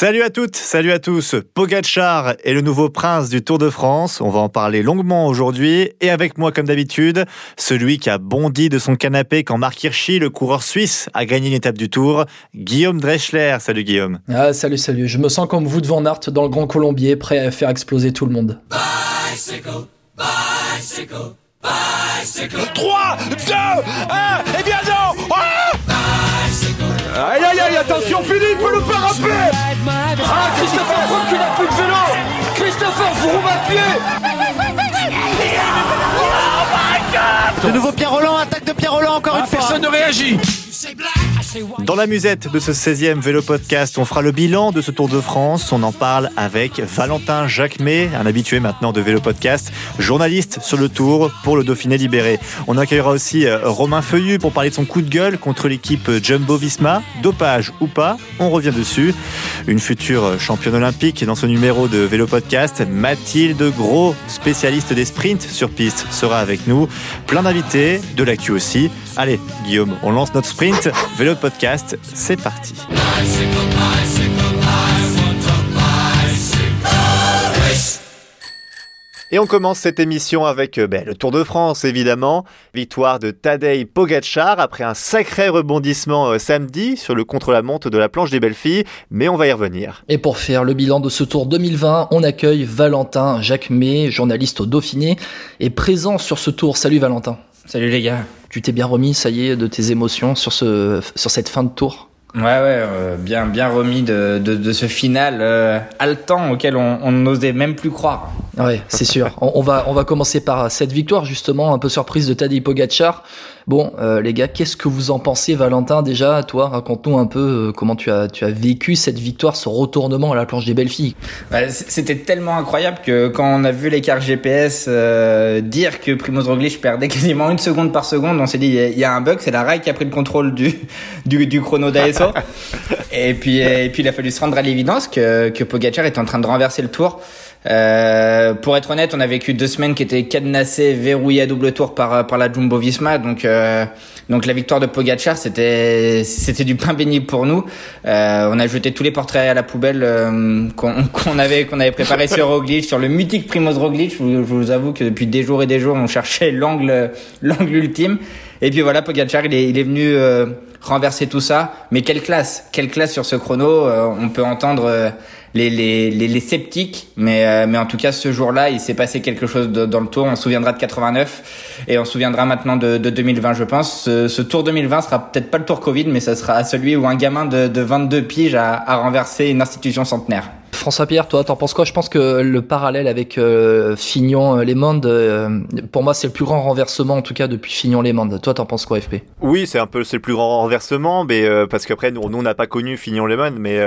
Salut à toutes, salut à tous. Pogacar est le nouveau prince du Tour de France. On va en parler longuement aujourd'hui. Et avec moi, comme d'habitude, celui qui a bondi de son canapé quand Marc Hirschi, le coureur suisse, a gagné une étape du Tour, Guillaume Dreschler. Salut Guillaume. Ah, salut, salut. Je me sens comme vous devant Nart dans le Grand Colombier, prêt à faire exploser tout le monde. Bicycle, bicycle, bicycle. 3, 2, 1, et bien non Aïe aïe aïe, attention Philippe, le parapet. Ah, Christopher Froome qui n'a plus de vélo. Christopher Froome à pied. Oh De nouveau Pierre Roland, attaque de Pierre Roland encore une fois. Personne ne réagit dans la musette de ce 16e vélo podcast, on fera le bilan de ce Tour de France. On en parle avec Valentin Jacquemet, un habitué maintenant de vélo podcast, journaliste sur le Tour pour le Dauphiné libéré. On accueillera aussi euh, Romain Feuillu pour parler de son coup de gueule contre l'équipe Jumbo Visma. Dopage ou pas, on revient dessus. Une future championne olympique dans ce numéro de vélo podcast, Mathilde Gros, spécialiste des sprints sur piste, sera avec nous. Plein d'invités, de l'actu aussi. Allez, Guillaume, on lance notre sprint. Vélo podcast, c'est parti. Et on commence cette émission avec euh, ben, le Tour de France, évidemment. Victoire de Tadej Pogacar après un sacré rebondissement euh, samedi sur le contre-la-montre de la planche des belles filles, mais on va y revenir. Et pour faire le bilan de ce Tour 2020, on accueille Valentin Jacquemet, journaliste au Dauphiné, et présent sur ce Tour. Salut Valentin. Salut les gars. Tu t'es bien remis, ça y est, de tes émotions sur, ce, sur cette fin de tour? Ouais, ouais, euh, bien, bien remis de, de, ce final euh, haletant auquel on n'osait même plus croire. Ouais, c'est sûr. On, va, on va commencer par cette victoire, justement, un peu surprise de Tadej Pogacar. Bon, euh, les gars, qu'est-ce que vous en pensez, Valentin? Déjà, toi, raconte-nous un peu euh, comment tu as, tu as vécu cette victoire, ce retournement à la planche des belles filles. C'était tellement incroyable que quand on a vu l'écart GPS euh, dire que Primoz Roglic perdait quasiment une seconde par seconde, on s'est dit il y, a un bug, c'est la rail qui a pris le contrôle du du, du chrono d'ASO. et puis et puis il a fallu se rendre à l'évidence que que Pogacar est en train de renverser le tour. Euh, pour être honnête, on a vécu deux semaines qui étaient cadenassées, verrouillées à double tour par par la Jumbo Visma, donc euh, donc la victoire de Pogacar, c'était c'était du pain béni pour nous. Euh, on a jeté tous les portraits à la poubelle euh, qu'on avait qu'on avait préparé sur Roglic, sur le mythique Primoz Roglic. Je vous, avoue que depuis des jours et des jours, on cherchait l'angle l'angle ultime. Et puis voilà, Pogacar, il est il est venu euh, renverser tout ça. Mais quelle classe, quelle classe sur ce chrono. on peut entendre les, les, les, sceptiques, mais, euh, mais en tout cas ce jour-là, il s'est passé quelque chose dans le tour. On se souviendra de 89 et on se souviendra maintenant de, de 2020, je pense. Ce, ce, tour 2020 sera peut-être pas le tour Covid, mais ça sera celui où un gamin de, de 22 piges a, a renversé une institution centenaire. François Pierre, toi, t'en penses quoi? Je pense que le parallèle avec euh, Fignon euh, Mondes, euh, pour moi, c'est le plus grand renversement, en tout cas depuis Fignon Mondes. Toi, t'en penses quoi, FP Oui, c'est un peu c'est le plus grand renversement, mais euh, parce qu'après, nous, on n'a pas connu Fignon Mondes, mais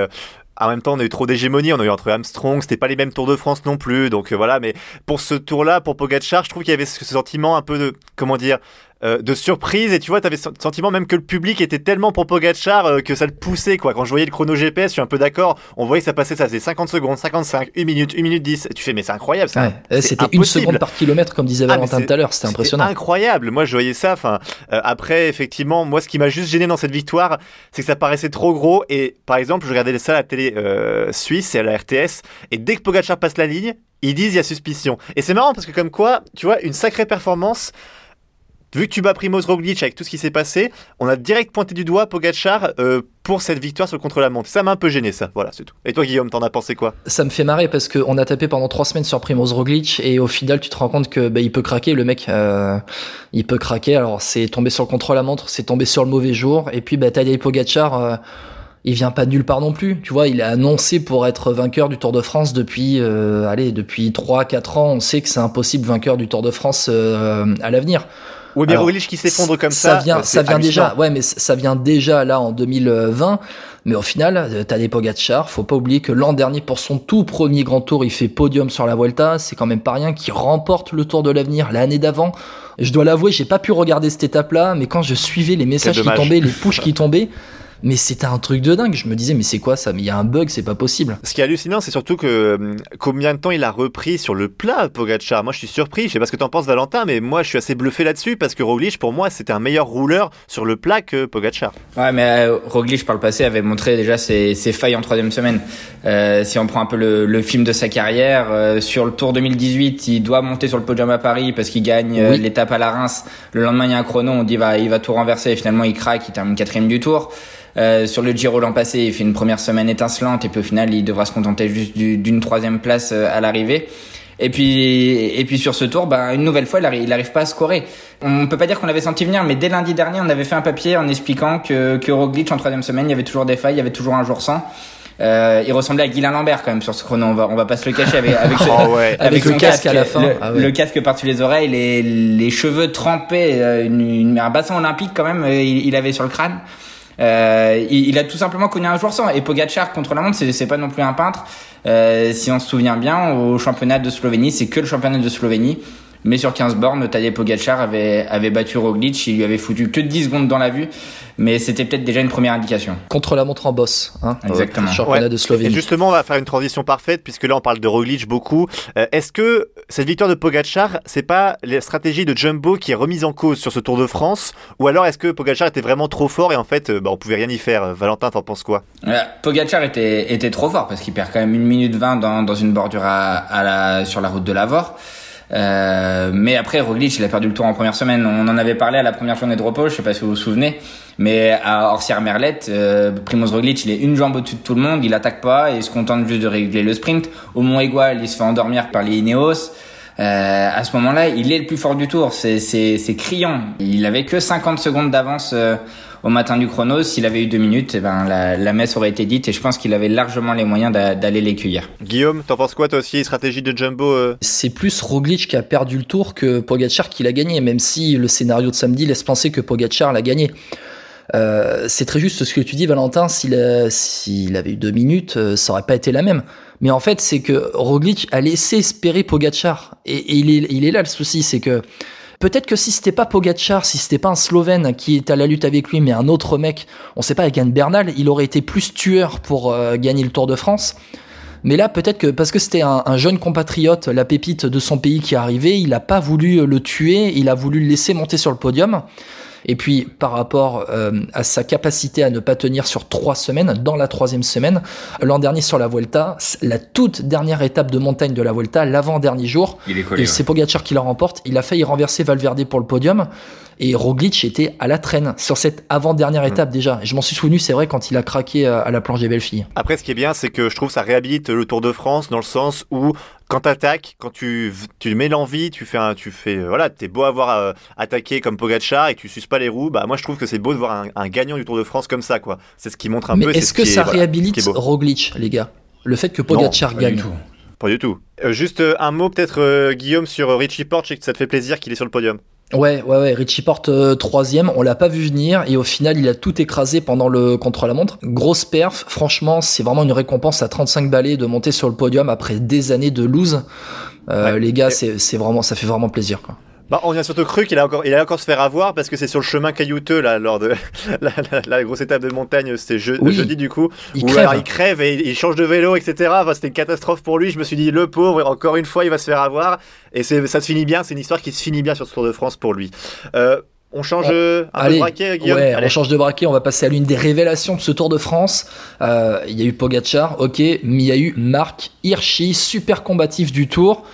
en même temps, on a eu trop d'hégémonie. On a eu entre Armstrong, c'était pas les mêmes Tours de France non plus. Donc euh, voilà, mais pour ce tour-là, pour Pogacar, je trouve qu'il y avait ce sentiment un peu de, comment dire, euh, de surprise et tu vois, tu avais le sentiment même que le public était tellement pour Pogacar euh, que ça le poussait quoi. Quand je voyais le chrono GPS, je suis un peu d'accord, on voyait que ça passait, ça faisait 50 secondes, 55, 1 minute, 1 minute 10. Et tu fais, mais c'est incroyable ça. Ouais, c'était une seconde par kilomètre comme disait ah, Valentin tout à l'heure, c'était impressionnant. incroyable. Moi, je voyais ça. Enfin, euh, après, effectivement, moi, ce qui m'a juste gêné dans cette victoire, c'est que ça paraissait trop gros. Et par exemple, je regardais ça à la télé suisse et à la RTS, et dès que Pogacar passe la ligne, ils disent il y a suspicion. Et c'est marrant parce que comme quoi, tu vois, une sacrée performance vu que tu bats Primoz Roglic avec tout ce qui s'est passé, on a direct pointé du doigt Pogachar euh, pour cette victoire sur le contre-la-montre. Ça m'a un peu gêné, ça. Voilà, c'est tout. Et toi, Guillaume, t'en as pensé quoi? Ça me fait marrer parce qu'on a tapé pendant trois semaines sur Primoz Roglic et au final, tu te rends compte que bah, il peut craquer, le mec. Euh, il peut craquer. Alors, c'est tombé sur le contre-la-montre, c'est tombé sur le mauvais jour. Et puis, bah, Tadej Pogacar. Euh, il vient pas de nulle part non plus. Tu vois, il est annoncé pour être vainqueur du Tour de France depuis, euh, allez, depuis 3-4 ans. On sait que c'est impossible vainqueur du Tour de France euh, à l'avenir. Oui, mais Roglic qui s'effondre comme ça. Ça vient, ça vient déjà. Ouais, mais ça vient déjà là en 2020. Mais au final, euh, t'as des Pogacar. Faut pas oublier que l'an dernier, pour son tout premier grand tour, il fait podium sur la Vuelta. C'est quand même pas rien. Qui remporte le Tour de l'avenir l'année d'avant. Je dois l'avouer, j'ai pas pu regarder cette étape-là, mais quand je suivais les messages qui tombaient, les pushs qui tombaient, mais c'était un truc de dingue. Je me disais, mais c'est quoi ça? Mais il y a un bug, c'est pas possible. Ce qui est hallucinant, c'est surtout que hum, combien de temps il a repris sur le plat, Pogacar? Moi, je suis surpris. Je sais pas ce que t'en penses, Valentin, mais moi, je suis assez bluffé là-dessus parce que Roglic, pour moi, c'était un meilleur rouleur sur le plat que Pogacar. Ouais, mais euh, Roglic par le passé avait montré déjà ses, ses failles en troisième semaine. Euh, si on prend un peu le, le film de sa carrière, euh, sur le Tour 2018, il doit monter sur le podium à Paris parce qu'il gagne euh, Oui. l'étape à la Reims. Le lendemain, il y a un chrono, on dit va, il va tout renverser. Et finalement, il craque, il termine quatrième du Tour. Euh, sur le Giro l'an passé, il fait une première semaine étincelante et puis au final, il devra se contenter juste du- d'une troisième place euh, à l'arrivée. Et puis, et puis sur ce tour, bah, une nouvelle fois, il arrive, il arrive pas à scorer. On peut pas dire qu'on l'avait senti venir, mais dès lundi dernier, on avait fait un papier en expliquant que, que Roglic en troisième semaine, il y avait toujours des failles, il y avait toujours un jour sans. Euh, il ressemblait à Guilain Lambert quand même sur ce chrono. On va, on va pas se le cacher avec, avec, ce- Oh ouais. Avec le son casque à la fin. le, Ah ouais. le casque par-dessus les oreilles, les, les cheveux trempés, euh, une, une- un bassin olympique quand même, il, il avait sur le crâne. Euh, il, il a tout simplement connu un jour sans. Et Pogacar contre la montre, c'est pas non plus un peintre. Euh, si on se souvient bien, au championnat de Slovénie, c'est que le championnat de Slovénie. Mais sur 15 bornes, Tadej Pogacar avait, avait battu Roglic, il lui avait foutu que 10 secondes dans la vue. Mais c'était peut-être déjà une première indication. Contre la montre en boss. Hein, Exactement. Euh, championnat Ouais. de Et Slovénie. justement, on va faire une transition parfaite puisque là, on parle de Roglic beaucoup. Euh, Est-ce que cette victoire de Pogacar, c'est pas la stratégie de Jumbo qui est remise en cause sur ce Tour de France, ou alors est-ce que Pogacar était vraiment trop fort et en fait, euh, bah, on pouvait rien y faire? Valentin, t'en penses quoi? Euh, Pogacar était, était trop fort parce qu'il perd quand même une minute 20 dans, dans une bordure à, à la, sur la route de Lavore. Euh, mais après, Roglic, il a perdu le tour en première semaine. On en avait parlé à la première journée de repos, je sais pas si vous vous souvenez. Mais à Orsières-Merlette, euh, Primoz Roglic, il est une jambe au-dessus de tout le monde, il attaque pas et il se contente juste de régler le sprint. Au Mont Aigual, il se fait endormir par les Ineos. Euh, à ce moment-là, il est le plus fort du tour. C'est criant. Il avait que 50 secondes d'avance euh, au matin du chrono. S'il avait eu deux minutes, eh ben, la, la messe aurait été dite et je pense qu'il avait largement les moyens d'a- d'aller les cueillir. Guillaume, t'en penses quoi toi aussi Stratégie de Jumbo euh C'est plus Roglic qui a perdu le tour que Pogacar qui l'a gagné, même si le scénario de samedi laisse penser que Pogacar l'a gagné. Euh, c'est très juste ce que tu dis, Valentin. S'il a- s'il avait eu deux minutes, euh, ça aurait pas été la même. Mais en fait, c'est que Roglic a laissé espérer Pogacar. Et, et il, est, il est là le souci, c'est que peut-être que si c'était pas Pogacar, si c'était pas un Slovène qui est à la lutte avec lui, mais un autre mec, on sait pas, Egan Bernal, il aurait été plus tueur pour euh, gagner le Tour de France. Mais là, peut-être que parce que c'était un, un jeune compatriote, la pépite de son pays qui est arrivé, il a pas voulu le tuer, il a voulu le laisser monter sur le podium. Et puis, par rapport euh, à sa capacité à ne pas tenir sur trois semaines, dans la troisième semaine, l'an dernier sur la Vuelta, la toute dernière étape de montagne de la Vuelta, l'avant-dernier jour, Il est et collé. c'est Pogacar qui la remporte. Il a failli renverser Valverde pour le podium. Et Roglic était à la traîne sur cette avant-dernière étape déjà. Je m'en suis souvenu, c'est vrai, quand il a craqué euh, à la planche des belles filles. Après, ce qui est bien, c'est que je trouve ça réhabilite le Tour de France dans le sens où quand t'attaques, quand tu, tu mets l'envie, tu fais un, tu fais, euh, voilà, t'es beau à avoir euh, attaqué comme Pogacar et tu suces pas les roues, bah moi je trouve que c'est beau de voir un, un gagnant du Tour de France comme ça, quoi. C'est ce qui montre un Mais peu. c'est est-ce ce que est- ça voilà, réhabilite. Roglic, les gars? Le fait que Pogacar gagne du tout. Pas du tout. Euh, juste euh, un mot peut-être, Guillaume, sur Richie Porte, je sais que ça te fait plaisir qu'il est sur le podium. Ouais, ouais, ouais. Richie porte euh, troisième. On l'a pas vu venir et au final, il a tout écrasé pendant le contre-la-montre. Grosse perf. Franchement, c'est vraiment une récompense à 35 balais de monter sur le podium après des années de lose. Euh, Ouais. Les gars, c'est c'est vraiment, ça fait vraiment plaisir. Quoi. Bah, on a surtout cru qu'il allait encore, il allait encore se faire avoir parce que c'est sur le chemin caillouteux là lors de la, la- la grosse étape de montagne, c'était je- Oui. jeudi du coup. Il où crève. alors, il crève et il change de vélo, etc. Enfin, c'était une catastrophe pour lui. Je me suis dit, le pauvre, encore une fois, il va se faire avoir. Et c'est, ça se finit bien. C'est une histoire qui se finit bien sur ce Tour de France pour lui. Euh, on change un peu Allez, de braquet, Guillaume ouais, Allez. on change de braquet, on va passer à l'une des révélations de ce Tour de France. Euh, Il y a eu Pogacar, ok, mais il y a eu Marc Hirschi, super combatif du Tour.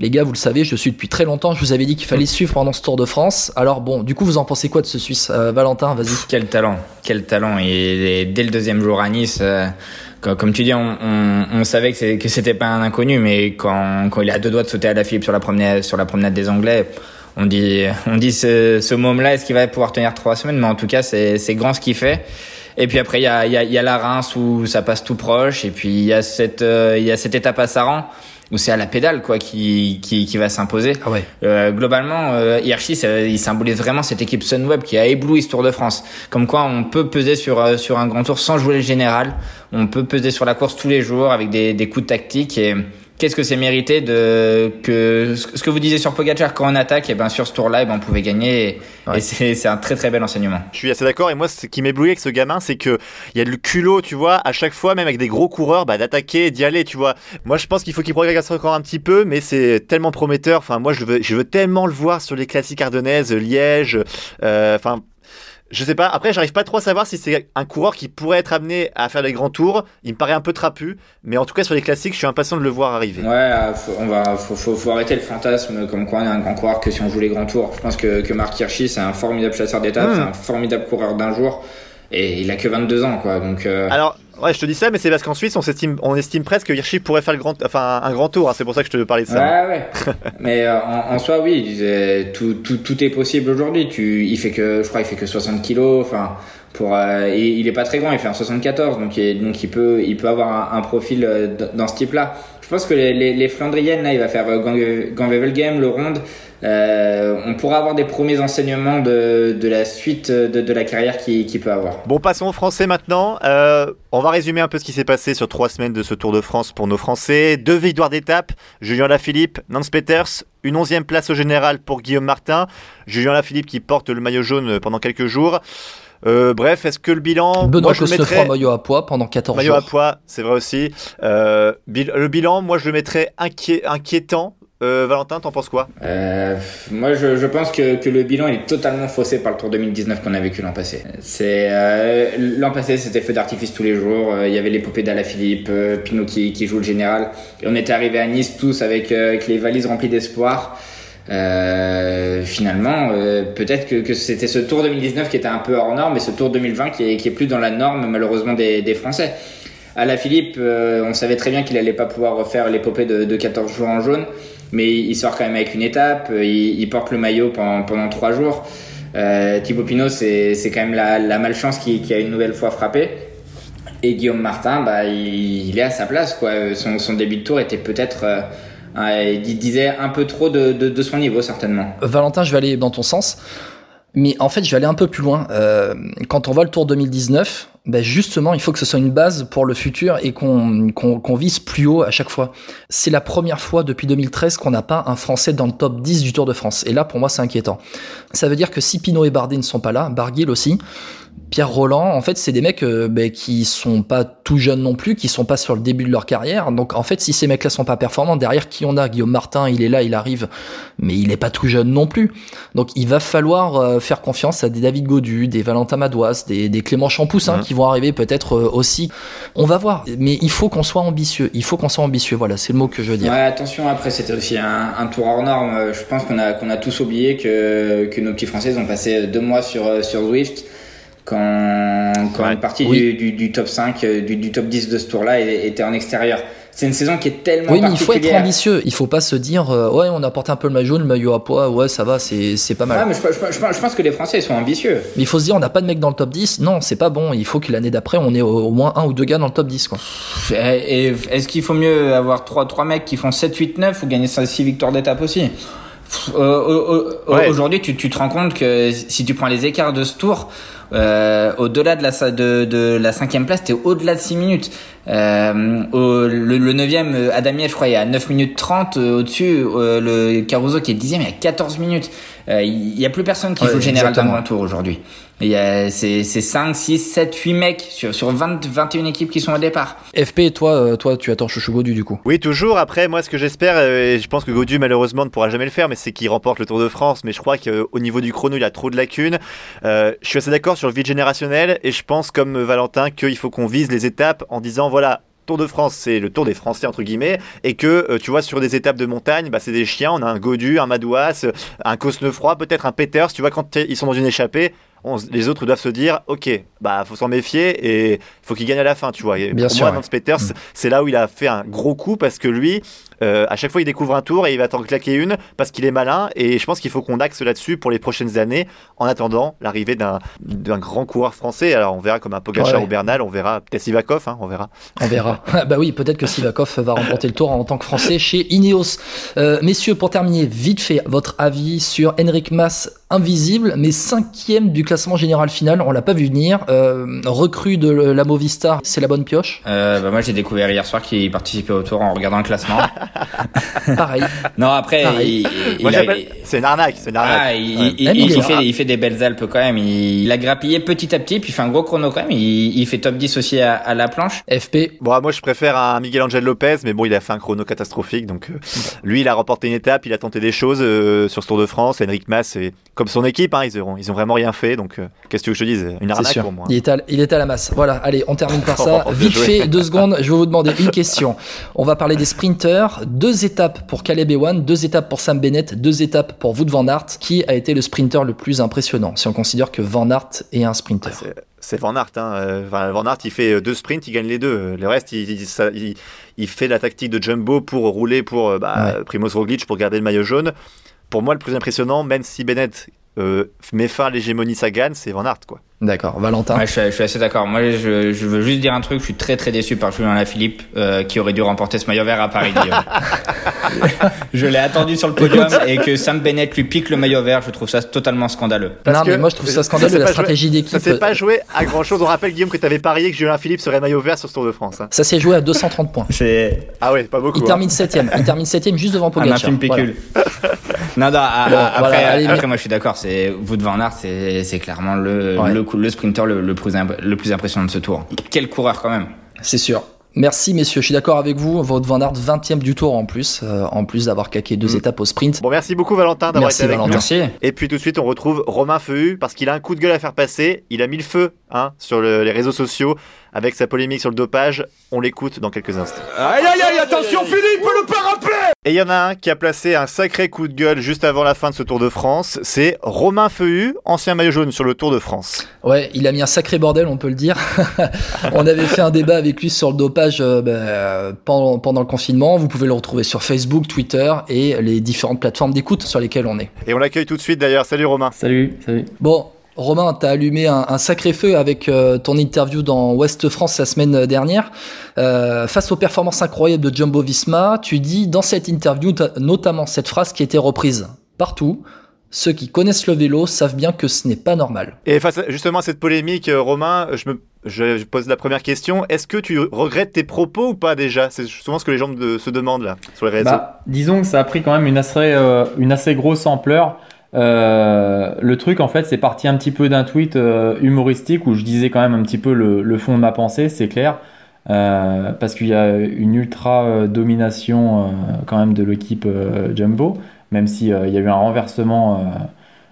Les gars, vous le savez, je suis depuis très longtemps, je vous avais dit qu'il fallait suivre pendant ce Tour de France. Alors bon, du coup, vous en pensez quoi de ce Suisse Euh, Valentin, vas-y. Quel talent, quel talent. Et, et dès le deuxième jour à Nice, euh, comme, comme tu dis, on, on, on savait que, c'est- que c'était pas un inconnu, mais quand, quand il à deux doigts de sauter à la Philippe sur la promenade, sur la promenade des Anglais, on dit, on dit ce, ce môme-là, est-ce qu'il va pouvoir tenir trois semaines? Mais en tout cas, c'est c'est grand ce qu'il fait. Et puis après, il y a, il y, a, y a la Reims où ça passe tout proche, et puis il y a cette, euh, il y a cette étape à Saran où c'est à la pédale quoi qui, qui, qui va s'imposer. Ah ouais. Euh, globalement, euh, Hirschi, ça- il symbolise vraiment cette équipe Sunweb qui a ébloui ce Tour de France. Comme quoi, on peut peser sur euh, sur un grand tour sans jouer le général. On peut peser sur la course tous les jours avec des, des coups de tactique et qu'est-ce que c'est mérité de que ce que vous disiez sur Pogacar quand on attaque, et eh ben sur ce tour-là, et eh ben on pouvait gagner. Et, c'est un très très bel enseignement. Je suis assez d'accord. Et moi, ce qui m'éblouit avec ce gamin, c'est que il y a le culot, tu vois, à chaque fois, même avec des gros coureurs, bah, d'attaquer, d'y aller, tu vois. Moi, je pense qu'il faut qu'il progresse encore un petit peu, mais c'est tellement prometteur. Enfin, moi, je veux, je veux tellement le voir sur les classiques ardennaises, Liège. Euh, enfin, je sais pas. Après, j'arrive pas trop à savoir si c'est un coureur qui pourrait être amené à faire les grands tours. Il me paraît un peu trapu, mais en tout cas sur les classiques, je suis impatient de le voir arriver. Ouais, euh, on va, faut, faut, arrêter le fantasme comme quoi on est un grand coureur que si on joue les grands tours. Je pense que, que Marc Hirschi, c'est un formidable chasseur d'étapes, hmm. c'est un formidable coureur d'un jour, et il a que 22 ans, quoi. Donc. Euh, Alors, Ouais, je te dis ça, mais c'est parce qu'en Suisse, on, estime, on estime presque que Hirschi pourrait faire le grand, enfin, un grand tour. Hein, c'est pour ça que je te parlais de ça. Ouais, ouais. mais euh, en, soi, oui, tout, tout, tout est possible aujourd'hui. Tu, il fait que, je crois, il fait que 60 kilos. Enfin, pour, euh, il est pas très grand. Il fait un 74, donc il, donc il peut, il peut avoir un, profil euh, dans ce type-là. Je pense que les, les, les Flandriennes, là, il va faire Gangwevelgem, le Ronde. Euh, on pourra avoir des premiers enseignements de, de la suite de, de la carrière qu'il qui peut avoir. Bon, passons au français maintenant. Euh, on va résumer un peu ce qui s'est passé sur trois semaines de ce Tour de France pour nos Français. Deux victoires d'étape, Julien Lafilippe, Nance Peters, une onzième place au général pour Guillaume Martin, Julien Lafilippe qui porte le maillot jaune pendant quelques jours. Euh, bref, est-ce que le bilan. Benoît moi, je mettrais... maillot à poids pendant 14 maillot jours. Maillot à poids, c'est vrai aussi. Euh, le bilan, moi, je le mettrais inquiétant. Euh, Valentin, t'en penses quoi euh, Moi, je, pense que, le bilan est totalement faussé par le Tour 2019 qu'on a vécu l'an passé. C'est euh, l'an passé, c'était feu d'artifice tous les jours. Il y avait l'épopée d'Alaphilippe, Philippe, Pinot qui, qui, joue le général, et on était arrivé à Nice tous avec, les valises remplies d'espoir. finalement, peut-être que, c'était ce Tour 2019 qui était un peu hors norme, mais ce Tour 2020 qui est, plus dans la norme malheureusement des, des Français. À la Philippe, on savait très bien qu'il allait pas pouvoir refaire l'épopée de, de 14 jours en jaune mais il sort quand même avec une étape, euh, il, porte le maillot pendant, pendant trois jours. Euh, Thibaut Pinot, c'est quand même la, malchance qui, qui, a une nouvelle fois frappé. Et Guillaume Martin, bah, il, est à sa place. Quoi. Son, son début de tour était peut-être, euh, il disait un peu trop de, de, son niveau, certainement. Valentin, je vais aller dans ton sens. Mais en fait, je vais aller un peu plus loin. Euh, quand on voit le Tour 2019, ben justement, il faut que ce soit une base pour le futur et qu'on qu'on vise plus haut à chaque fois. C'est la première fois depuis 2013 qu'on n'a pas un Français dans le top 10 du Tour de France. Et là, pour moi, c'est inquiétant. Ça veut dire que si Pinot et Bardet ne sont pas là, Barguil aussi, Pierre Roland, en fait, c'est des mecs ben, qui sont pas tout jeunes non plus, qui sont pas sur le début de leur carrière. Donc, en fait, si ces mecs-là sont pas performants, derrière qui on a? Guillaume Martin, il est là, il arrive, mais il est pas tout jeune non plus. Donc, il va falloir euh, faire confiance à des David Godu, des Valentin Madouas, des, des Clément Champoussin qui vont arriver peut-être euh, aussi. On va voir, mais il faut qu'on soit ambitieux. Il faut qu'on soit ambitieux. Voilà, c'est le mot que je veux dire. Ouais, attention. Après, c'était aussi un, un, tour hors norme. Je pense qu'on a qu'on a tous oublié que que nos petits Français ont passé deux mois sur sur Zwift quand, quand une partie du, du, du, top 5, euh, du, du, top 10 de ce tour-là était en extérieur. C'est une saison qui est tellement Oui, mais il faut être ambitieux. Il faut pas se dire, euh, ouais, on a porté un peu le maillot jaune, le maillot à poids, ouais, ça va, c'est, c'est pas mal. Ouais, mais je, je, je, pense que les Français sont ambitieux. Mais il faut se dire, on n'a pas de mec dans le top 10. Non, c'est pas bon. Il faut que l'année d'après, on ait au, moins un ou deux gars dans le top 10, quoi. Et est-ce qu'il faut mieux avoir trois, trois mecs qui font 7, 8, 9 ou gagner 6 victoires d'étape aussi? Euh, Aujourd'hui, tu, tu te rends compte que si tu prends les écarts de ce tour, euh, au-delà de la, de, de la cinquième place, t'es au-delà de 6 minutes. Euh, au, le, le 9 euh, Adamiel, je crois, il y a 9 minutes 30. Euh, au-dessus, euh, le Caruso qui est 10 il y a 14 minutes. Il y a plus personne qui joue le général d'un tour aujourd'hui. Il y a c'est 5, 6, 7, 8 mecs sur, sur 20, 21 équipes qui sont au départ. FP, toi, toi tu attends Chouchou Godu du coup Oui, toujours. Après, moi, ce que j'espère, et je pense que Godu malheureusement ne pourra jamais le faire, mais c'est qu'il remporte le Tour de France. Mais je crois qu'au niveau du chrono, il a trop de lacunes. Euh, je suis assez d'accord sur le vide générationnel et je pense, comme Valentin, qu'il faut qu'on vise les étapes en disant voilà, Tour de France, c'est le Tour des Français entre guillemets, et que euh, tu vois sur des étapes de montagne, bah, c'est des chiens. On a un Godu, un Madouas, un Cosnefroy, peut-être un Peters. Tu vois quand ils sont dans une échappée, les autres doivent se dire ok bah faut s'en méfier et faut qu'il gagne à la fin tu vois. Bien pour sûr, moi Peters mm. c'est là où il a fait un gros coup parce que lui euh, à chaque fois il découvre un tour et il va t'en claquer une parce qu'il est malin et je pense qu'il faut qu'on axe là-dessus pour les prochaines années en attendant l'arrivée d'un grand coureur français. Alors on verra comme un Pogacar ou Bernal on verra peut-être Sivakov hein, on verra. On verra. Bah oui peut-être que Sivakov va remporter le tour en tant que français chez Ineos. Euh, messieurs pour terminer vite fait votre avis sur Henrik Mas invisible, mais cinquième du classement général final. On l'a pas vu venir. Euh, recrue de la Movistar, c'est la bonne pioche. Euh, bah moi, j'ai découvert hier soir qu'il participait au tour en regardant le classement. Pareil. Non, après, il, c'est une arnaque, c'est une arnaque. Ah, il, Ouais. il- mais il il est fait, rare. il fait des belles Alpes quand même. Il, il a grappillé petit à petit, puis il fait un gros chrono quand même. Il, il fait top 10 aussi à, à la planche. FP. Bon, moi je préfère un Miguel Angel Lopez, mais bon, il a fait un chrono catastrophique. Donc, euh, lui, il a remporté une étape, il a tenté des choses euh, sur ce Tour de France. Henrik Mas, et comme son équipe, hein, ils, ont, ils ont vraiment rien fait. Donc, euh, qu'est-ce que tu veux que je te dise? Une arnaque pour moi. Il est, à, il est à la masse. Voilà, allez, on termine par ça. Oh, Vite fait, deux secondes, je vais vous demander une question. On va parler des sprinters. Deux étapes pour Caleb Ewan, deux étapes pour Sam Bennett, deux étapes pour Wout van Aert. Qui a été le sprinter le plus impressionnant si on considère que Van Aert est un sprinter C'est- C'est Van Aert. Hein. euh, Van Aert, il fait euh, deux sprints, il gagne les deux. Le reste, il, il- ça- il- il fait la tactique de Jumbo pour rouler pour bah, Primoz Roglic pour garder le maillot jaune. Pour moi, le plus impressionnant, même si Bennett euh, met fin à l'hégémonie Sagan, c'est Van Aert. Quoi. D'accord, Valentin. Ouais, je, suis, je suis assez d'accord. Moi, je, je veux juste dire un truc. Je suis très très déçu par Julien Lafilippe, euh, qui aurait dû remporter ce maillot vert à Paris. Guillaume. je l'ai attendu sur le podium et que Sam Bennett lui pique le maillot vert. Je trouve ça totalement scandaleux. Parce non, mais moi je trouve ça ça scandaleux s'est la stratégie Ça d'équipe. s'est pas joué à grand chose. On rappelle, Guillaume, que tu avais parié que Julien Philippe serait maillot vert sur ce Tour de France. hein. Ça s'est joué à 230 points. C'est Ah ouais, pas beaucoup. Il hein. termine septième. Il termine septième juste devant un Pogacar. Voilà. pécule. non, non, ah, Bon, ah, après, voilà, allez, après mais- moi je suis d'accord. C'est Wout van Aert, c'est c'est clairement le, Ouais. le, coup- le sprinter le, le plus imp- le plus impressionnant de ce tour. Quel coureur quand même. C'est sûr. Merci messieurs, je suis d'accord avec vous. Votre Van Aert 20e du tour en plus, euh, en plus d'avoir caqué deux Mm. étapes au sprint. Bon, merci beaucoup, Valentin, d'avoir été avec Valentin. nous. Merci. Et puis tout de suite, on retrouve Romain Feu parce qu'il a un coup de gueule à faire passer. Il a mis le feu hein, sur le- les réseaux sociaux avec sa polémique sur le dopage. On l'écoute dans quelques instants. Aïe aïe aïe, attention Philippe, le parapet Et il y en a un qui a placé un sacré coup de gueule juste avant la fin de ce Tour de France. C'est Romain Feu, ancien maillot jaune sur le Tour de France. Ouais, il a mis un sacré bordel, on peut le dire. on avait fait un débat avec lui sur le dopage euh, ben, pendant, pendant le confinement. Vous pouvez le retrouver sur Facebook, Twitter et les différentes plateformes d'écoute sur lesquelles on est. Et on l'accueille tout de suite d'ailleurs. Salut Romain. Salut, salut. Bon, Romain, t'as allumé un, un sacré feu avec euh, ton interview dans Ouest France la semaine dernière. Euh, face aux performances incroyables de Jumbo Visma, tu dis dans cette interview notamment cette phrase qui a été reprise partout. Ceux qui connaissent le vélo savent bien que ce n'est pas normal. Et face à- justement à cette polémique, euh, Romain, je me je je pose la première question. Est-ce que tu regrettes tes propos ou pas déjà? C'est souvent ce que les gens de- se demandent là sur les réseaux. Bah, disons que ça a pris quand même une assez, euh, une assez grosse ampleur. Euh, le truc, en fait, c'est parti un petit peu d'un tweet euh, humoristique où je disais quand même un petit peu le, fond de ma pensée, c'est clair. Euh, parce qu'il y a une ultra domination quand même de l'équipe Jumbo, même si euh, il y a eu un renversement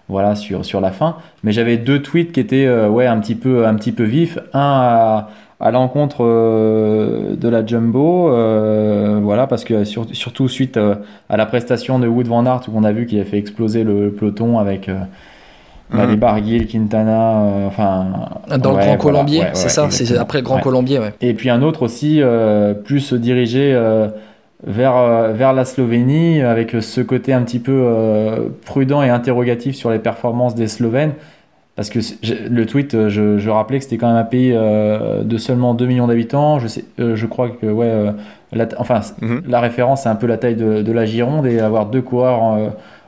voilà sur sur la fin. Mais j'avais deux tweets qui étaient ouais un petit peu un petit peu vifs. Un à, à l'encontre euh, de la Jumbo, euh, voilà parce que sur- surtout suite euh, à la prestation de Wood Van Aert où on a vu qu'il a fait exploser le peloton avec euh, bah, les Barguil, Quintana, euh, enfin Dans le Grand voilà, Colombier, ouais, c'est ouais, ça C'est après le Grand Ouais. Colombier, ouais. Et puis un autre aussi, euh, plus dirigé euh, vers, euh, vers la Slovénie, avec ce côté un petit peu euh, prudent et interrogatif sur les performances des Slovènes. Parce que le tweet, euh, je, je rappelais que c'était quand même un pays euh, de seulement 2 millions d'habitants. Je, sais, euh, je crois que, ouais, euh, la, enfin, Mhm. la référence, c'est un peu la taille de, de la Gironde et avoir deux coureurs en,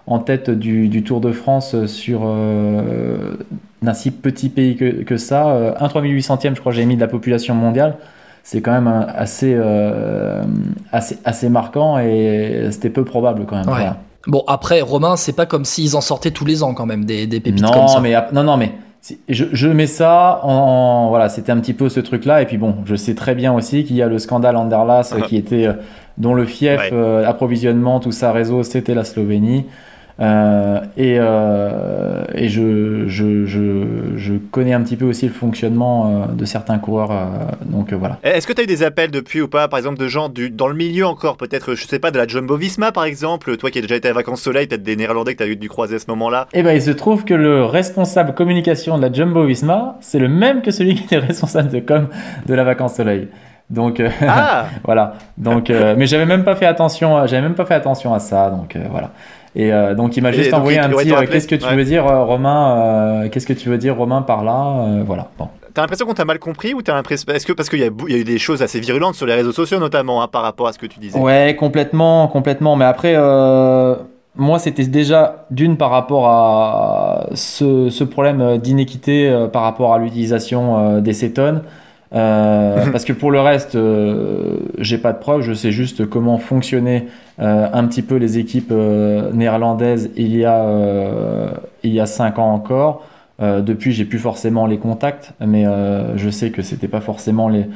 en tête du, du Tour de France sur euh, d'un si petit pays que, que ça. Un 3800e, je crois, que j'ai mis de la population mondiale. C'est quand même un- assez, euh, assez, assez marquant et c'était peu probable quand même. Ouais. Voilà. Bon, après, Romain, c'est pas comme s'ils en sortaient tous les ans quand même, des, des pépites comme ça. Non, mais non, non, mais je, je mets ça en, voilà, c'était un petit peu ce truc-là. Et puis bon, je sais très bien aussi qu'il y a le scandale Anderlas Ah. qui était euh, dont le fief, Ouais. euh, approvisionnement, tout ça, réseau, c'était la Slovénie. Euh, et euh, et je, je, je, je connais un petit peu aussi le fonctionnement euh, de certains coureurs. donc voilà. Est-ce que tu as eu des appels depuis ou pas, par exemple, de gens du, dans le milieu encore, peut-être, je sais pas, de la Jumbo Visma par exemple, toi qui as déjà été à vacances soleil, peut-être des Néerlandais que tu as dû croiser à ce moment-là? Et ben il se trouve que le responsable communication de la Jumbo Visma, c'est le même que celui qui était responsable de com de la Vacance Soleil. Donc euh, Ah voilà. Donc euh, mais j'avais même pas fait attention, j'avais même pas fait attention à ça. Donc euh, voilà. Et euh, donc il m'a juste envoyé un petit. euh, Qu'est-ce que tu Ouais. veux dire, euh, Romain Qu'est-ce que tu veux dire, Romain, par là Voilà. Bon. T'as l'impression qu'on t'a mal compris ou t'as l'impression. Est-ce que parce qu'il y, a y eu des choses assez virulentes sur les réseaux sociaux, notamment, hein, par rapport à ce que tu disais? Ouais, complètement, complètement. Mais après, euh, moi, c'était déjà d'une par rapport à ce, ce problème d'inéquité euh, par rapport à l'utilisation euh, des cétones. Euh, parce que pour le reste, euh, j'ai pas de preuves, je sais juste comment fonctionnaient euh, un petit peu les équipes néerlandaises il y a il y a cinq ans encore. depuis, j'ai plus forcément les contacts, mais je sais que c'était pas forcément les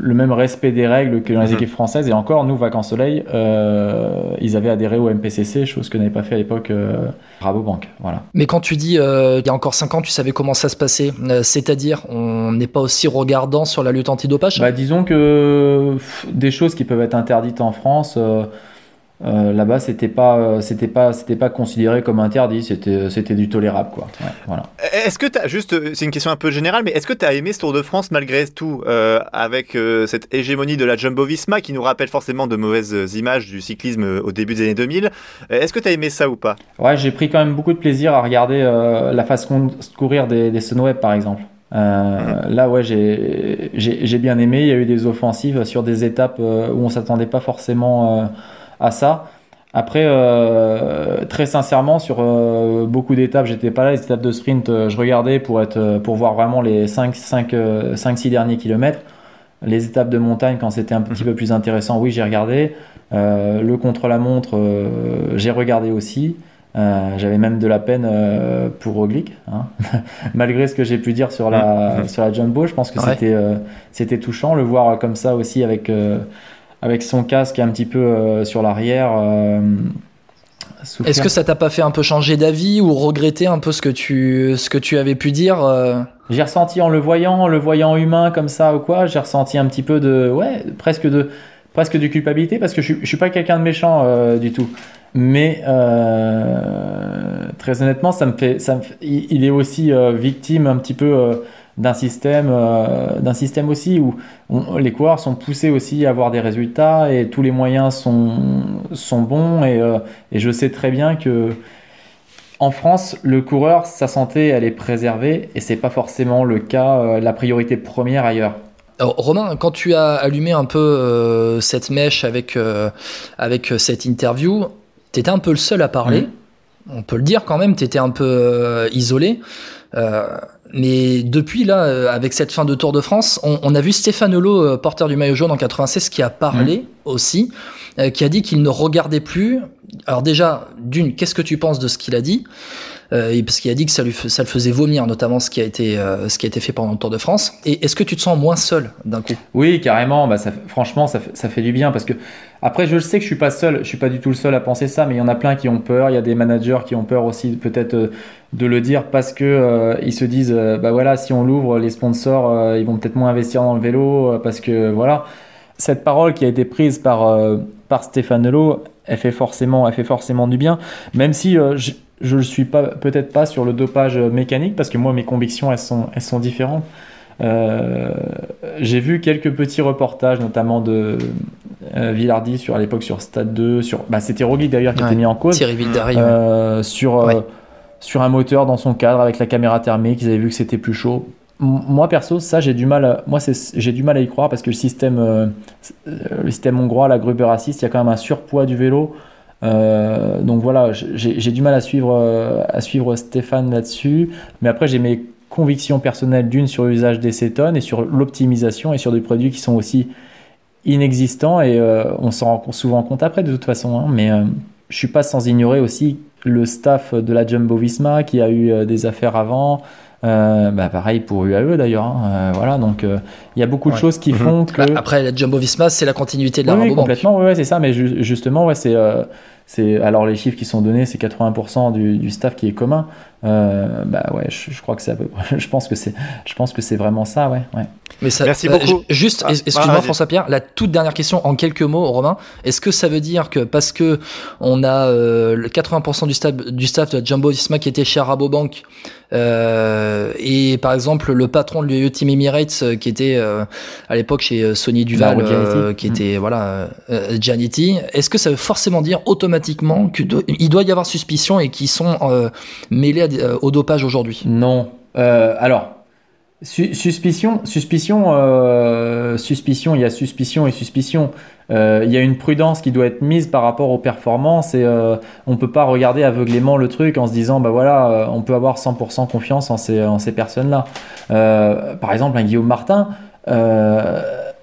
le même respect des règles que dans les mhm. équipes françaises. Et encore, nous, Vacances Soleil, euh, ils avaient adhéré au MPCC, chose que n'avait pas fait à l'époque euh, Rabobank. Voilà. Mais quand tu dis euh, il y a encore 5 ans, tu savais comment ça se passait, euh, c'est-à-dire on n'est pas aussi regardant sur la lutte antidopage? Bah, Disons que des choses qui peuvent être interdites en France. Euh, euh, là-bas, c'était pas, euh, c'était pas, c'était pas considéré comme interdit. C'était, c'était du tolérable, quoi. voilà. Est-ce que as juste, c'est une question un peu générale, mais est-ce que tu as aimé ce Tour de France malgré tout, euh, avec cette hégémonie de la Jumbo-Visma qui nous rappelle forcément de mauvaises images du cyclisme au début des années 2000 Est-ce que tu as aimé ça ou pas? Ouais, j'ai pris quand même beaucoup de plaisir à regarder la façon de courir des, des Sunweb, par exemple. Euh, mhm. Là, ouais, j'ai bien aimé. Il y a eu des offensives sur des étapes où on s'attendait pas forcément à ça. Après, euh, très sincèrement, sur euh, beaucoup d'étapes, j'étais pas là. Les étapes de sprint, euh, je regardais pour, être, pour voir vraiment les 5-6 derniers kilomètres. Les étapes de montagne, quand c'était un petit mhm. peu plus intéressant, oui, j'ai regardé. le contre-la-montre, j'ai regardé aussi. J'avais même de la peine pour Roglic, hein. malgré ce que j'ai pu dire sur la, mhm. sur la jumbo. Je pense que c'était c'était touchant. Le voir comme ça aussi avec avec son casque un petit peu euh, sur l'arrière. Euh, Est-ce que ça t'a pas fait un peu changer d'avis ou regretter un peu ce que tu, ce que tu avais pu dire euh J'ai ressenti en le voyant, le voyant humain comme ça ou quoi, j'ai ressenti un petit peu de, ouais, presque de, presque de culpabilité parce que je, je suis pas quelqu'un de méchant du tout. Mais très honnêtement, ça me fait, ça il est aussi victime un petit peu d'un système, euh, d'un système aussi où les coureurs sont poussés aussi à avoir des résultats et tous les moyens sont, sont bons. Et, euh, et je sais très bien que en France, le coureur, sa santé, elle est préservée et c'est pas forcément le cas, euh, la priorité première ailleurs. Romain, quand tu as allumé un peu cette mèche avec, avec cette interview, tu étais un peu le seul à parler. Mmh. On peut le dire quand même, tu étais un peu isolé. Mais depuis là, euh, avec cette fin de Tour de France, on, a vu Stéphane Hulot, euh, porteur du maillot jaune en 96, qui a parlé mmh. aussi, euh, qui a dit qu'il ne regardait plus. Alors déjà, d'une, qu'est-ce que tu penses de ce qu'il a dit? Euh, parce qu'il a dit que ça, lui, ça le faisait vomir, notamment ce qui a été, euh, ce qui a été fait pendant le Tour de France. Et est-ce que tu te sens moins seul d'un coup? Oui, carrément. Bah, ça, franchement, ça, ça, fait du bien parce que après, je le sais que je suis pas seul. Je suis pas du tout le seul à penser ça, mais il y en a plein qui ont peur. Il y a des managers qui ont peur aussi, peut-être euh, de le dire parce que euh, ils se disent, bah voilà, si on l'ouvre, les sponsors, ils vont peut-être moins investir dans le vélo parce que voilà. Cette parole qui a été prise par par Stéphane Nello, elle fait forcément, elle fait forcément du bien, même si je ne suis pas peut-être pas sur le dopage mécanique parce que moi mes convictions elles sont elles sont différentes. Euh, j'ai vu quelques petits reportages, notamment de euh, Villardi sur à l'époque sur Stade 2, sur bah, c'était Roglic d'ailleurs qui était mis en cause. Thierry euh, sur sur un moteur dans son cadre avec la caméra thermique, ils avaient vu que c'était plus chaud. moi perso, ça j'ai du mal, moi j'ai du mal à y croire parce que le système, le système hongrois, la Gruber Assist, il y a quand même un surpoids du vélo. Euh, donc voilà, j'ai du mal à suivre, euh, à suivre Stéphane là-dessus. Mais après, j'ai mes convictions personnelles d'une sur l'usage des cétones et sur l'optimisation et sur des produits qui sont aussi inexistants et euh, on s'en rend souvent compte après de toute façon. Hein. mais je suis pas sans ignorer aussi le staff de la Jumbo Visma qui a eu des affaires avant. Euh, bah pareil pour UAE d'ailleurs. Hein. voilà, donc il y a beaucoup de choses qui font que. Bah, après, la Jumbo Visma, c'est la continuité de la oui, complètement, oui, c'est ça, mais justement, ouais, c'est c'est alors les chiffres qui sont donnés, c'est 80% du, du, staff qui est commun. Euh, bah ouais, je, crois que c'est je pense que c'est, je pense que c'est vraiment ça, ouais. ouais. Mais ça, Merci euh, beaucoup. Juste, ah, excuse-moi ah, François Pierre, la toute dernière question en quelques mots, Romain. Est-ce que ça veut dire que parce que on a euh, le 80% du staff du staff de Jumbo Visma qui était chez Rabobank euh, et par exemple le patron de l'UE Team Emirates euh, qui était à l'époque chez Sony Duval, qui était mm. voilà Giannetti, est-ce que ça veut forcément dire automatiquement qu'il doit y avoir suspicion et qui sont euh, mêlés euh, au dopage aujourd'hui Non. Euh, alors, suspicion, suspicion, euh, suspicion, il y a suspicion et suspicion. Il y a une prudence qui doit être mise par rapport aux performances et on peut pas regarder aveuglément le truc en se disant bah voilà on peut avoir 100% confiance en ces, en ces personnes-là. par exemple un Guillaume Martin,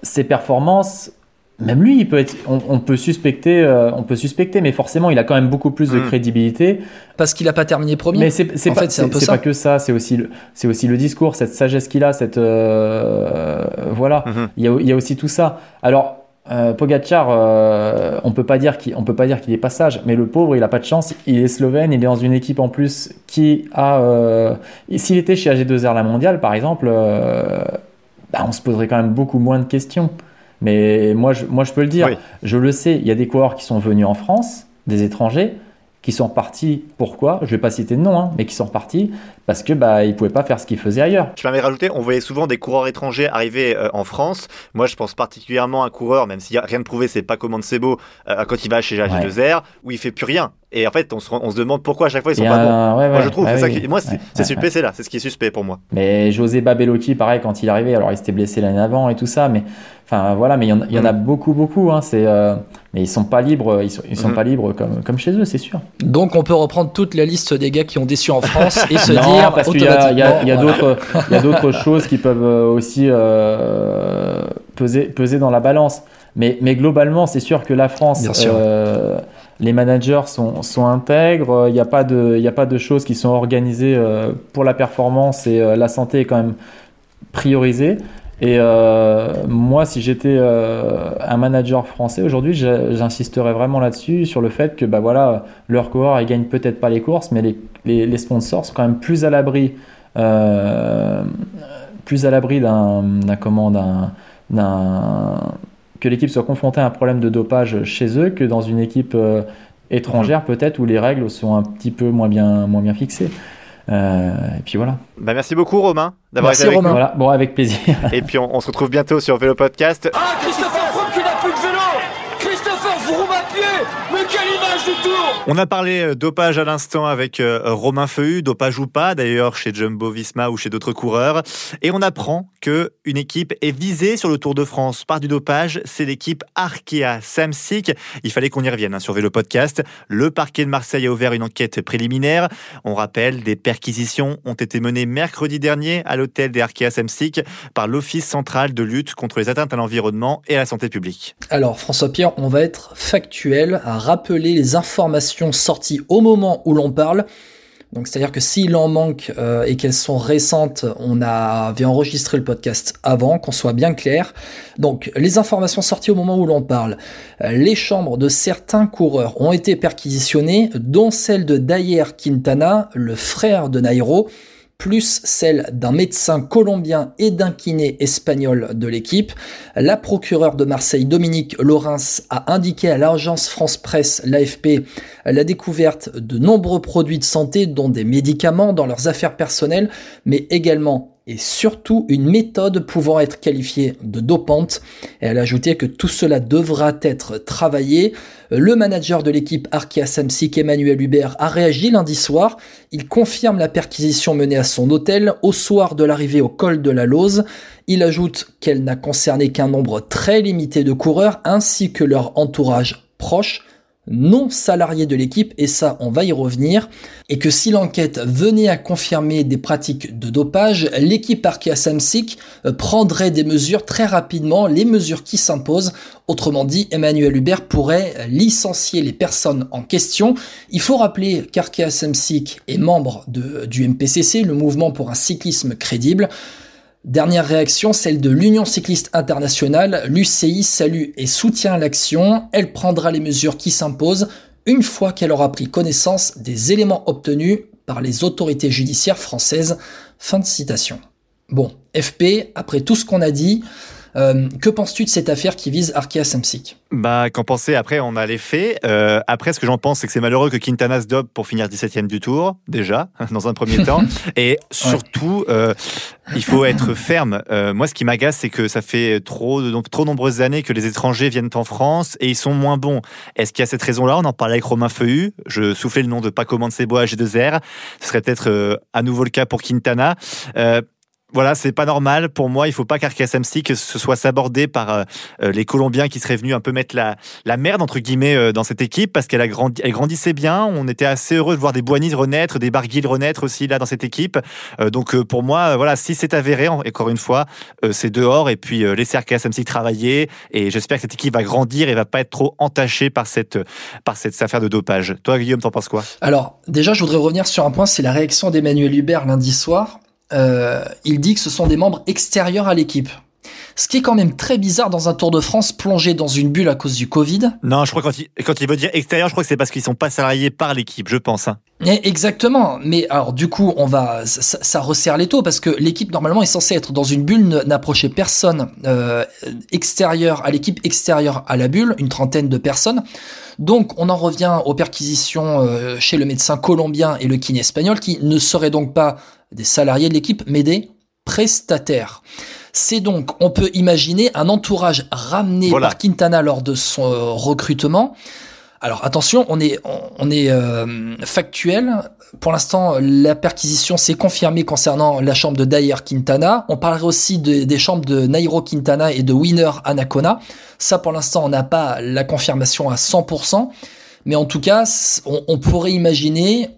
ses performances même lui, il peut être, on, peut suspecter, on peut suspecter, mais forcément, il a quand même beaucoup plus de hmm. crédibilité. Parce qu'il n'a pas terminé premier. Mais c'est pas, c'est pas que ça, c'est aussi le, c'est aussi le discours, cette sagesse qu'il a, cette, voilà. Hmm. Il, y a, il y a aussi tout ça. Alors, euh, Pogacar, euh, on peut pas dire qu'il, on peut pas dire qu'il est pas sage, mais le pauvre, il a pas de chance. Il est slovène, il est dans une équipe en plus qui a. Euh, s'il était chez AG2R la mondiale, par exemple, bah, on se poserait quand même beaucoup moins de questions. Mais moi, je, moi, je peux le dire. Je le sais. Il y a des coureurs qui sont venus en France, des étrangers, qui sont repartis. Pourquoi? Je vais pas citer de nom, hein, mais qui sont repartis parce que bah ils pouvaient pas faire ce qu'ils faisaient ailleurs. Je m'avais rajouté, on voyait souvent des coureurs étrangers arriver euh, en France. Moi, je pense particulièrement à un coureur, même s'il n'y a rien de prouvé, c'est pas comment beau euh, quand il va chez AG2R, où il fait plus rien. Et en fait, on se, on se, demande pourquoi à chaque fois ils sont pas bons. moi, je trouve, bah ça moi, c'est suspect, c'est là, c'est ce qui est suspect pour moi. Mais José Babelocchi, pareil, quand il est arrivé, alors il s'était blessé l'année avant et tout ça, mais enfin voilà, mais il y en, a mm. beaucoup, beaucoup. Hein, c'est euh, mais ils sont pas libres, ils sont, ils sont mm. pas libres comme, comme chez eux, c'est sûr. Donc on peut reprendre toute la liste des gars qui ont déçu en France et se dire parce qu'il y a, il y a, y a d'autres, il y a d'autres choses qui peuvent euh, aussi euh, peser, peser dans la balance. Mais, mais globalement, c'est sûr que la France, euh, les managers sont, sont intègres. Il n'y a pas de, a pas de choses qui sont organisées euh, pour la performance et la santé est quand même priorisée. Et euh, moi, si j'étais euh, un manager français aujourd'hui, j'insisterais vraiment là-dessus, sur le fait que bah, voilà, leur coureur, ils gagnent peut-être pas les courses, mais les, les, sponsors sont quand même plus à l'abri, euh, plus à l'abri d'un, comment, d'un, que l'équipe soit confrontée à un problème de dopage chez eux que dans une équipe euh, étrangère peut-être où les règles sont un petit peu moins bien, moins bien fixées. Euh, et puis voilà. Bah merci beaucoup Romain d'avoir été avec Romain. Voilà, bon avec plaisir. et puis on, on, se retrouve bientôt sur Vélo Podcast. Ah Christopher Froome qui n'a plus de vélo Christopher Froome à pied Mais quelle image du tour On a parlé euh, dopage à l'instant avec euh, Romain Feuhu, dopage ou pas d'ailleurs chez Jumbo Visma ou chez d'autres coureurs. Et on apprend que une équipe est visée sur le Tour de France par du dopage, c'est l'équipe Arkea Samsic. Il fallait qu'on y revienne hein, sur Vélo Podcast. Le parquet de Marseille a ouvert une enquête préliminaire. On rappelle, des perquisitions ont été menées mercredi dernier à l'hôtel des Arkea Samsic par l'Office central de lutte contre les atteintes à l'environnement et à la santé publique. Alors François Pierre, on va être factuel à rappeler les informations sorties au moment où l'on parle donc c'est-à-dire que s'il en manque euh, et qu'elles sont récentes, on avait enregistré le podcast avant, qu'on soit bien clair. Donc les informations sorties au moment où l'on parle, euh, les chambres de certains coureurs ont été perquisitionnées, dont celle de Dayer Quintana, le frère de Nairo, plus celle d'un médecin colombien et d'un kiné espagnol de l'équipe. La procureure de Marseille, Dominique Laurens, a indiqué à l'agence France Presse, l'AFP, la découverte de nombreux produits de santé, dont des médicaments dans leurs affaires personnelles, mais également et surtout une méthode pouvant être qualifiée de dopante. Elle a ajouté que tout cela devra être travaillé. Le manager de l'équipe Arkea Samsic, Emmanuel Hubert, a réagi lundi soir. Il confirme la perquisition menée à son hôtel au soir de l'arrivée au col de la Lose. Il ajoute qu'elle n'a concerné qu'un nombre très limité de coureurs ainsi que leur entourage proche non salariés de l'équipe, et ça on va y revenir, et que si l'enquête venait à confirmer des pratiques de dopage, l'équipe Arkea Samsic euh, prendrait des mesures très rapidement, les mesures qui s'imposent. Autrement dit, Emmanuel Hubert pourrait licencier les personnes en question. Il faut rappeler qu'Arkea Samsic est membre du MPCC, le mouvement pour un cyclisme crédible. Dernière réaction, celle de l'Union cycliste internationale. L'UCI salue et soutient l'action. Elle prendra les mesures qui s'imposent une fois qu'elle aura pris connaissance des éléments obtenus par les autorités judiciaires françaises. Fin de citation. Bon, FP, après tout ce qu'on a dit, euh, que penses-tu de cette affaire qui vise Arkea Samsic? Bah, qu'en penser Après, on a les faits. Euh, après, ce que j'en pense, c'est que c'est malheureux que Quintana se dope pour finir 17ème du tour, déjà, dans un premier temps. Et surtout, euh, il faut être ferme. moi, ce qui m'agace, c'est que ça fait trop, trop nombreuses années que les étrangers viennent en France et ils sont moins bons. Est-ce qu'il y a cette raison-là? On en parlait avec Romain Feuhu. Je soufflais le nom de Paco Mancebo à G2R. Ce serait peut-être à nouveau le cas pour Quintana. Voilà, c'est pas normal. Pour moi, il faut pas qu'Arkia Samsic se soit sabordé par euh, euh, les Colombiens qui seraient venus un peu mettre la, la merde, entre guillemets, euh, dans cette équipe parce qu'elle grandissait bien. On était assez heureux de voir des Boigny renaître, des Barguil renaître aussi là dans cette équipe. donc pour moi, voilà, si c'est avéré, encore une fois, c'est dehors et puis laisser Arkia Samsic travailler. Et j'espère que cette équipe va grandir et va pas être trop entachée par cette, par cette affaire de dopage. Toi, Guillaume, t'en penses quoi? Alors, déjà, je voudrais revenir sur un point, c'est la réaction d'Emmanuel Hubert lundi soir euh, il dit que ce sont des membres extérieurs à l'équipe. Ce qui est quand même très bizarre dans un Tour de France plongé dans une bulle à cause du Covid. Non, je crois que quand il, quand il veut dire extérieur, je crois que c'est parce qu'ils sont pas salariés par l'équipe, je pense. Hein. Eh, exactement. Mais alors du coup, on va ça, ça resserre les taux parce que l'équipe normalement est censée être dans une bulle, n'approcher personne euh, extérieur à l'équipe extérieure à la bulle, une trentaine de personnes. Donc on en revient aux perquisitions euh, chez le médecin colombien et le kiné espagnol qui ne seraient donc pas des salariés de l'équipe mais des prestataires. C'est donc, on peut imaginer un entourage ramené par Quintana lors de son euh, recrutement. Alors attention, on est, on est euh, factuel. Pour l'instant, la perquisition s'est confirmée concernant la chambre de Dayer Quintana. On parlerait aussi des chambres de Nairo Quintana et de Winner Anacona. Ça, pour l'instant, on n'a pas la confirmation à 100%. Mais en tout cas, on, pourrait imaginer,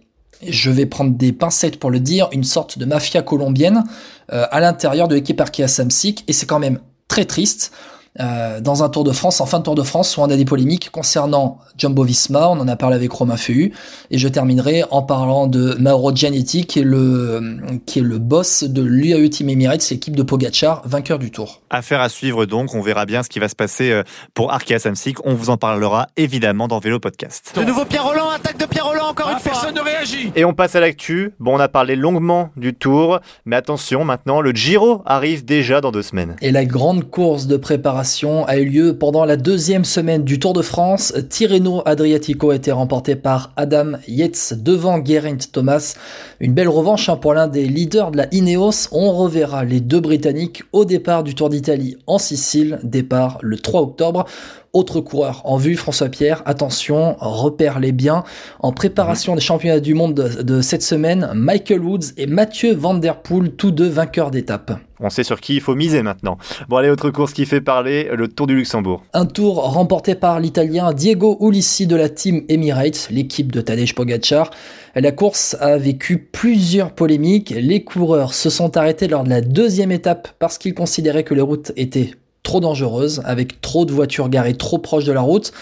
je vais prendre des pincettes pour le dire, une sorte de mafia colombienne euh, à l'intérieur de l'équipe Arkea Samsic. Et c'est quand même très triste. Euh, dans un Tour de France, en fin de Tour de France, où on a des polémiques concernant Jumbo Visma, on en a parlé avec Romain Feu, et je terminerai en parlant de Mauro Gianetti, qui est le, qui est le boss de l'UAE Team Emirates, l'équipe de Pogachar, vainqueur du Tour. Affaire à suivre donc, on verra bien ce qui va se passer euh, pour Arkea Samsic, on vous en parlera évidemment dans Vélo Podcast. De nouveau Pierre Roland, attaque Roland encore ah, une fois. Personne ne réagit. Et on passe à l'actu. Bon, on a parlé longuement du Tour, mais attention, maintenant le Giro arrive déjà dans deux semaines. Et la grande course de préparation a eu lieu pendant la deuxième semaine du Tour de France. Tirreno Adriatico a été remporté par Adam Yates devant Geraint Thomas. Une belle revanche hein, pour l'un des leaders de la Ineos. On reverra les deux Britanniques au départ du Tour d'Italie en Sicile, départ le 3 octobre. Autre coureur en vue, François Pierre, attention, repère-les bien. En préparation des championnats du monde de, cette semaine, Michael Woods et Mathieu Van Der Poel, tous deux vainqueurs d'étape. On sait sur qui il faut miser maintenant. Bon, allez, autre course qui fait parler, le Tour du Luxembourg. Un tour remporté par l'Italien Diego Ulissi de la team Emirates, l'équipe de Tadej Pogacar. La course a vécu plusieurs polémiques. Les coureurs se sont arrêtés lors de la deuxième étape parce qu'ils considéraient que les routes étaient trop dangereuse, avec trop de voitures garées trop proches de la route.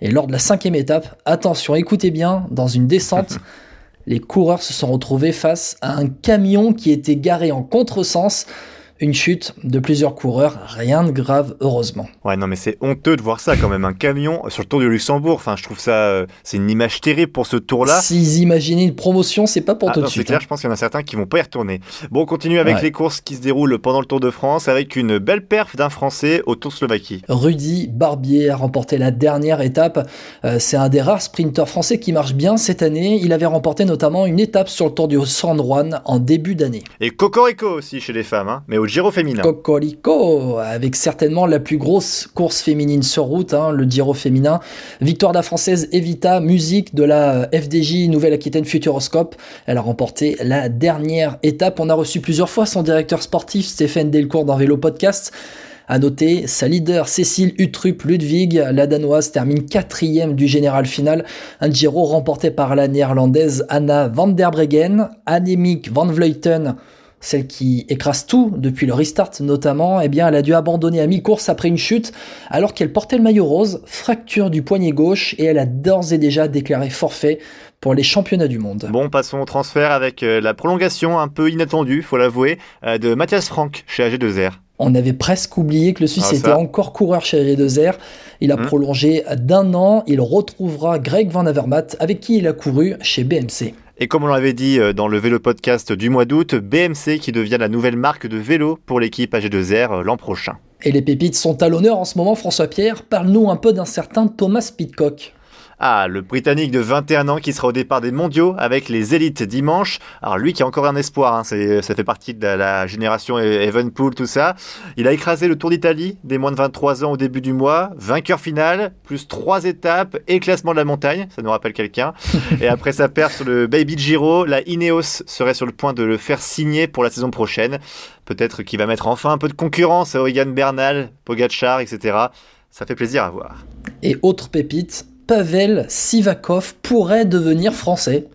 Et lors de la cinquième étape, attention, écoutez bien, dans une descente, les coureurs se sont retrouvés face à un camion qui était garé en contresens une chute de plusieurs coureurs, rien de grave heureusement. Ouais non mais c'est honteux de voir ça quand même, un camion sur le Tour du Luxembourg, enfin je trouve ça, euh, c'est une image terrible pour ce tour-là. S'ils imaginaient une promotion, c'est pas pour ah, tout de suite. C'est clair, hein. je pense qu'il y en a certains qui vont pas y retourner. Bon, on continue avec les courses qui se déroulent pendant le Tour de France avec une belle perf d'un Français au Tour Slovaquie. Rudy Barbier a remporté la dernière étape. Euh, c'est un des rares sprinteurs français qui marche bien cette année. Il avait remporté notamment une étape sur le Tour du San Juan en début d'année. Et Cocorico aussi chez les femmes, hein, mais au Giro féminin. Cocorico, avec certainement la plus grosse course féminine sur route, hein, le Giro féminin. Victoire de la française Evita, musique de la FDJ Nouvelle-Aquitaine Futuroscope. Elle a remporté la dernière étape. On a reçu plusieurs fois son directeur sportif Stéphane Delcourt dans Vélo Podcast. À noter, sa leader Cécile Utrup Ludwig, la danoise, termine quatrième du général final. Un Giro remporté par la néerlandaise Anna van der Breggen. Annemiek van Vleuten celle qui écrase tout depuis le restart notamment, eh bien elle a dû abandonner à mi-course après une chute alors qu'elle portait le maillot rose, fracture du poignet gauche et elle a d'ores et déjà déclaré forfait pour les championnats du monde. Bon, passons au transfert avec euh, la prolongation un peu inattendue, faut l'avouer, euh, de Mathias Franck chez AG2R. On avait presque oublié que le Suisse ah, était encore coureur chez AG2R. Il a hum. prolongé d'un an. Il retrouvera Greg Van Avermaet avec qui il a couru chez BMC. Et comme on l'avait dit euh, dans le vélo podcast du mois d'août, BMC qui devient la nouvelle marque de vélo pour l'équipe AG2R euh, l'an prochain. Et les pépites sont à l'honneur en ce moment, François Pierre. Parle-nous un peu d'un certain Thomas Pitcock. Ah, le Britannique de 21 ans qui sera au départ des mondiaux avec les élites dimanche. Alors lui qui a encore un espoir, hein, ça fait partie de la génération e- Evenpool, tout ça. Il a écrasé le Tour d'Italie des moins de 23 ans au début du mois. Vainqueur final, plus trois étapes et classement de la montagne, ça nous rappelle quelqu'un. et après sa perte sur le Baby Giro, la Ineos serait sur le point de le faire signer pour la saison prochaine. Peut-être qu'il va mettre enfin un peu de concurrence à Oigan Bernal, Pogachar, etc. Ça fait plaisir à voir. Et autre pépite, Pavel Sivakov pourrait devenir français.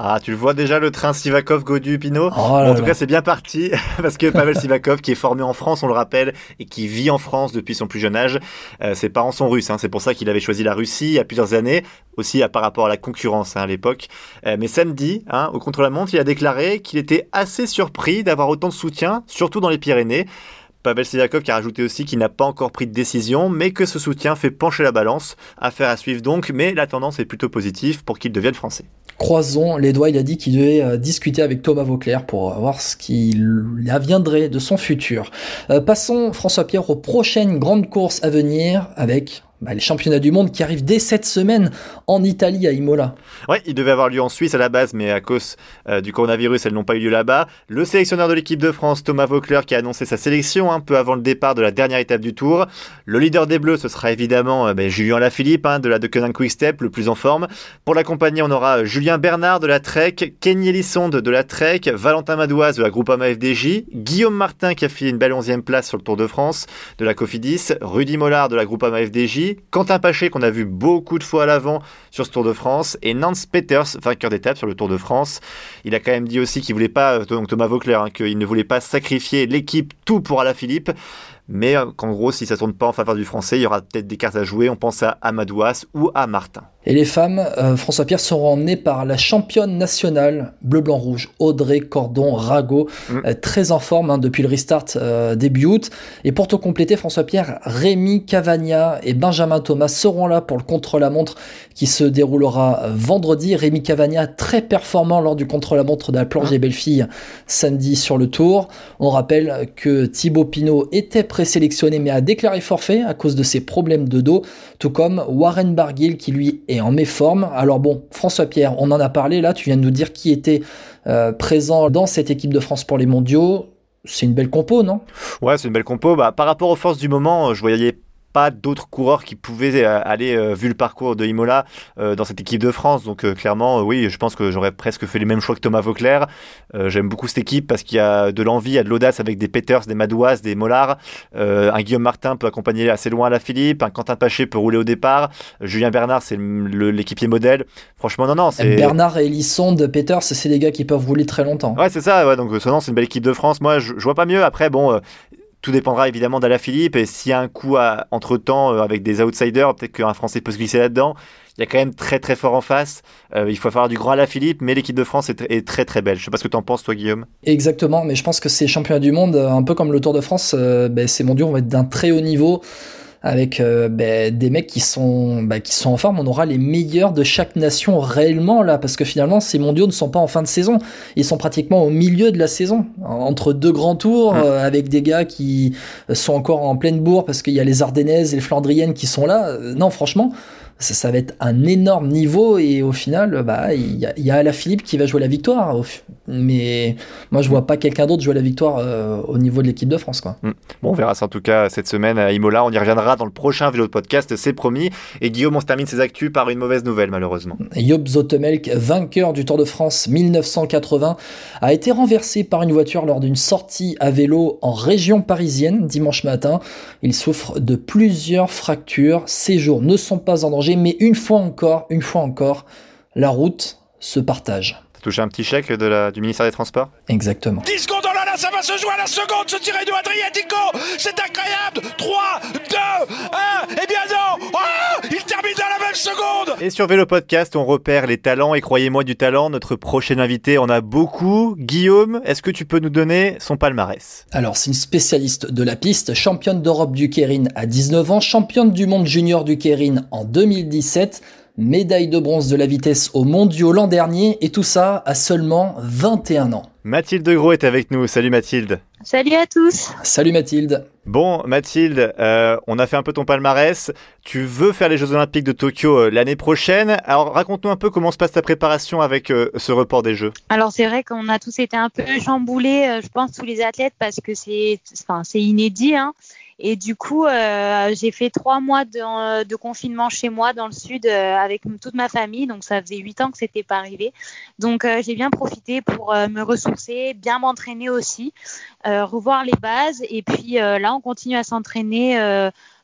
Ah, tu le vois déjà le train Sivakov Godu Pinot. Oh en tout cas, c'est bien parti parce que Pavel Sivakov, qui est formé en France, on le rappelle, et qui vit en France depuis son plus jeune âge, euh, ses parents sont russes. Hein, c'est pour ça qu'il avait choisi la Russie il y a plusieurs années, aussi par rapport à la concurrence hein, à l'époque. Euh, mais samedi, hein, au contre-la-montre, il a déclaré qu'il était assez surpris d'avoir autant de soutien, surtout dans les Pyrénées. Pavel Sivakov qui a rajouté aussi qu'il n'a pas encore pris de décision, mais que ce soutien fait pencher la balance. Affaire à suivre donc, mais la tendance est plutôt positive pour qu'il devienne français. Croisons les doigts, il a dit qu'il devait euh, discuter avec Thomas Vauclair pour voir ce qu'il aviendrait de son futur. Euh, passons, François Pierre, aux prochaines grandes courses à venir avec bah, les championnats du monde qui arrivent dès cette semaine en Italie à Imola. Ouais, ils devaient avoir lieu en Suisse à la base, mais à cause euh, du coronavirus, elles n'ont pas eu lieu là-bas. Le sélectionneur de l'équipe de France, Thomas Vaucler, qui a annoncé sa sélection un peu avant le départ de la dernière étape du Tour. Le leader des Bleus, ce sera évidemment euh, bah, Julien Lafilippe hein, de la de Quick Step, le plus en forme. Pour l'accompagner, on aura Julien Bernard de la Trek, Kenny Elissonde de la Trek, Valentin Madouas de la Groupama FDJ, Guillaume Martin qui a fait une belle 11e place sur le Tour de France de la Cofidis, Rudy Mollard de la Groupama FDJ, Quentin Paché qu'on a vu beaucoup de fois à l'avant sur ce Tour de France et Nance Peters, vainqueur d'étape sur le Tour de France. Il a quand même dit aussi qu'il voulait pas, donc Thomas Vauclair, hein, qu'il ne voulait pas sacrifier l'équipe tout pour Alaphilippe mais euh, qu'en gros, si ça tourne pas en faveur du français, il y aura peut-être des cartes à jouer. On pense à Amadouas ou à Martin. Et les femmes, euh, François Pierre, seront emmenées par la championne nationale bleu-blanc-rouge, Audrey Cordon-Rago, mm. euh, très en forme hein, depuis le restart début août. Et pour te compléter, François Pierre, Rémi Cavagna et Benjamin Thomas seront là pour le contre-la-montre qui se déroulera vendredi. Rémi Cavagna, très performant lors du contre-la-montre de la planche mm. des belles-filles samedi sur le tour. On rappelle que Thibaut Pinot était présent sélectionné mais a déclaré forfait à cause de ses problèmes de dos, tout comme Warren Barguil qui lui est en méforme. Alors bon, François Pierre, on en a parlé là, tu viens de nous dire qui était euh, présent dans cette équipe de France pour les mondiaux. C'est une belle compo, non? Ouais, c'est une belle compo. Bah, par rapport aux forces du moment, je voyais pas d'autres coureurs qui pouvaient euh, aller, euh, vu le parcours de Imola, euh, dans cette équipe de France. Donc clairement, oui, je pense que j'aurais presque fait les mêmes choix que Thomas Vauclair. J'aime beaucoup cette équipe parce qu'il y a de l'envie, il y a de l'audace avec des Peters, des Madouas, des Mollard. un Guillaume Martin peut accompagner assez loin la Philippe. Un Quentin Paché peut rouler au départ. Julien Bernard, c'est l'équipier modèle. Franchement, non, non. Bernard et Elisson de Peters, c'est des gars qui peuvent rouler très longtemps. Ouais, c'est ça. Ouais, donc, c'est une belle équipe de France. Moi, je, je vois pas mieux. Après, bon, tout dépendra évidemment Philippe et s'il y a un coup entre temps euh, avec des outsiders, peut-être qu'un Français peut se glisser là-dedans. Il y a quand même très très fort en face. Euh, il faut faire du grand Philippe, mais l'équipe de France est, très très belle. Je sais pas ce que tu en penses toi Guillaume. Exactement, mais je pense que ces championnats du monde, un peu comme le Tour de France, euh, ben, ces mondiaux vont être d'un très haut niveau avec euh, ben, des mecs qui sont ben, qui sont en forme. On aura les meilleurs de chaque nation réellement là, parce que finalement ces mondiaux ne sont pas en fin de saison, ils sont pratiquement au milieu de la saison, entre deux grands tours, mmh. euh, avec des gars qui sont encore en pleine bourre parce qu'il y a les Ardennaises et les Flandriennes qui sont là. Euh, non, franchement, ça, va être un énorme niveau et au final, bah, il y a, y a Philippe qui va jouer la victoire. Mais moi, je vois pas quelqu'un d'autre jouer la victoire euh, au niveau de l'équipe de France. Quoi. Mm. Bon, on verra ça en tout cas cette semaine à Imola. On y reviendra dans le prochain vélo de podcast, c'est promis. Et Guillaume, on se termine ses actus par une mauvaise nouvelle, malheureusement. Job Zotemelk, vainqueur du Tour de France 1980, a été renversé par une voiture lors d'une sortie à vélo en région parisienne dimanche matin. Il souffre de plusieurs fractures. Ses jours ne sont pas en danger mais une fois encore, une fois encore, la route se partage. T'as touché un petit chèque de la, du ministère des Transports? Exactement. 10 secondes, oh là là, ça va se jouer à la seconde, ce tiré de Adriatico C'est incroyable 3, 2, 1, et bien non oh Il seconde. Et sur Vélo Podcast, on repère les talents, et croyez-moi du talent, notre prochain invité en a beaucoup. Guillaume, est-ce que tu peux nous donner son palmarès? Alors, c'est une spécialiste de la piste, championne d'Europe du Kérin à 19 ans, championne du monde junior du Kérin en 2017, médaille de bronze de la vitesse aux mondiaux l'an dernier, et tout ça à seulement 21 ans. Mathilde Gros est avec nous. Salut Mathilde. Salut à tous. Salut Mathilde. Bon Mathilde, euh, on a fait un peu ton palmarès. Tu veux faire les Jeux Olympiques de Tokyo euh, l'année prochaine. Alors raconte-nous un peu comment se passe ta préparation avec euh, ce report des Jeux. Alors c'est vrai qu'on a tous été un peu chamboulés, je pense tous les athlètes parce que c'est, enfin c'est inédit. Hein. Et du coup, euh, j'ai fait trois mois de, de, confinement chez moi dans le sud euh, avec toute ma famille. Donc ça faisait huit ans que c'était pas arrivé. Donc euh, j'ai bien profité pour euh, me ressourcer, bien m'entraîner aussi, euh, revoir les bases. Et puis là, on continue à s'entraîner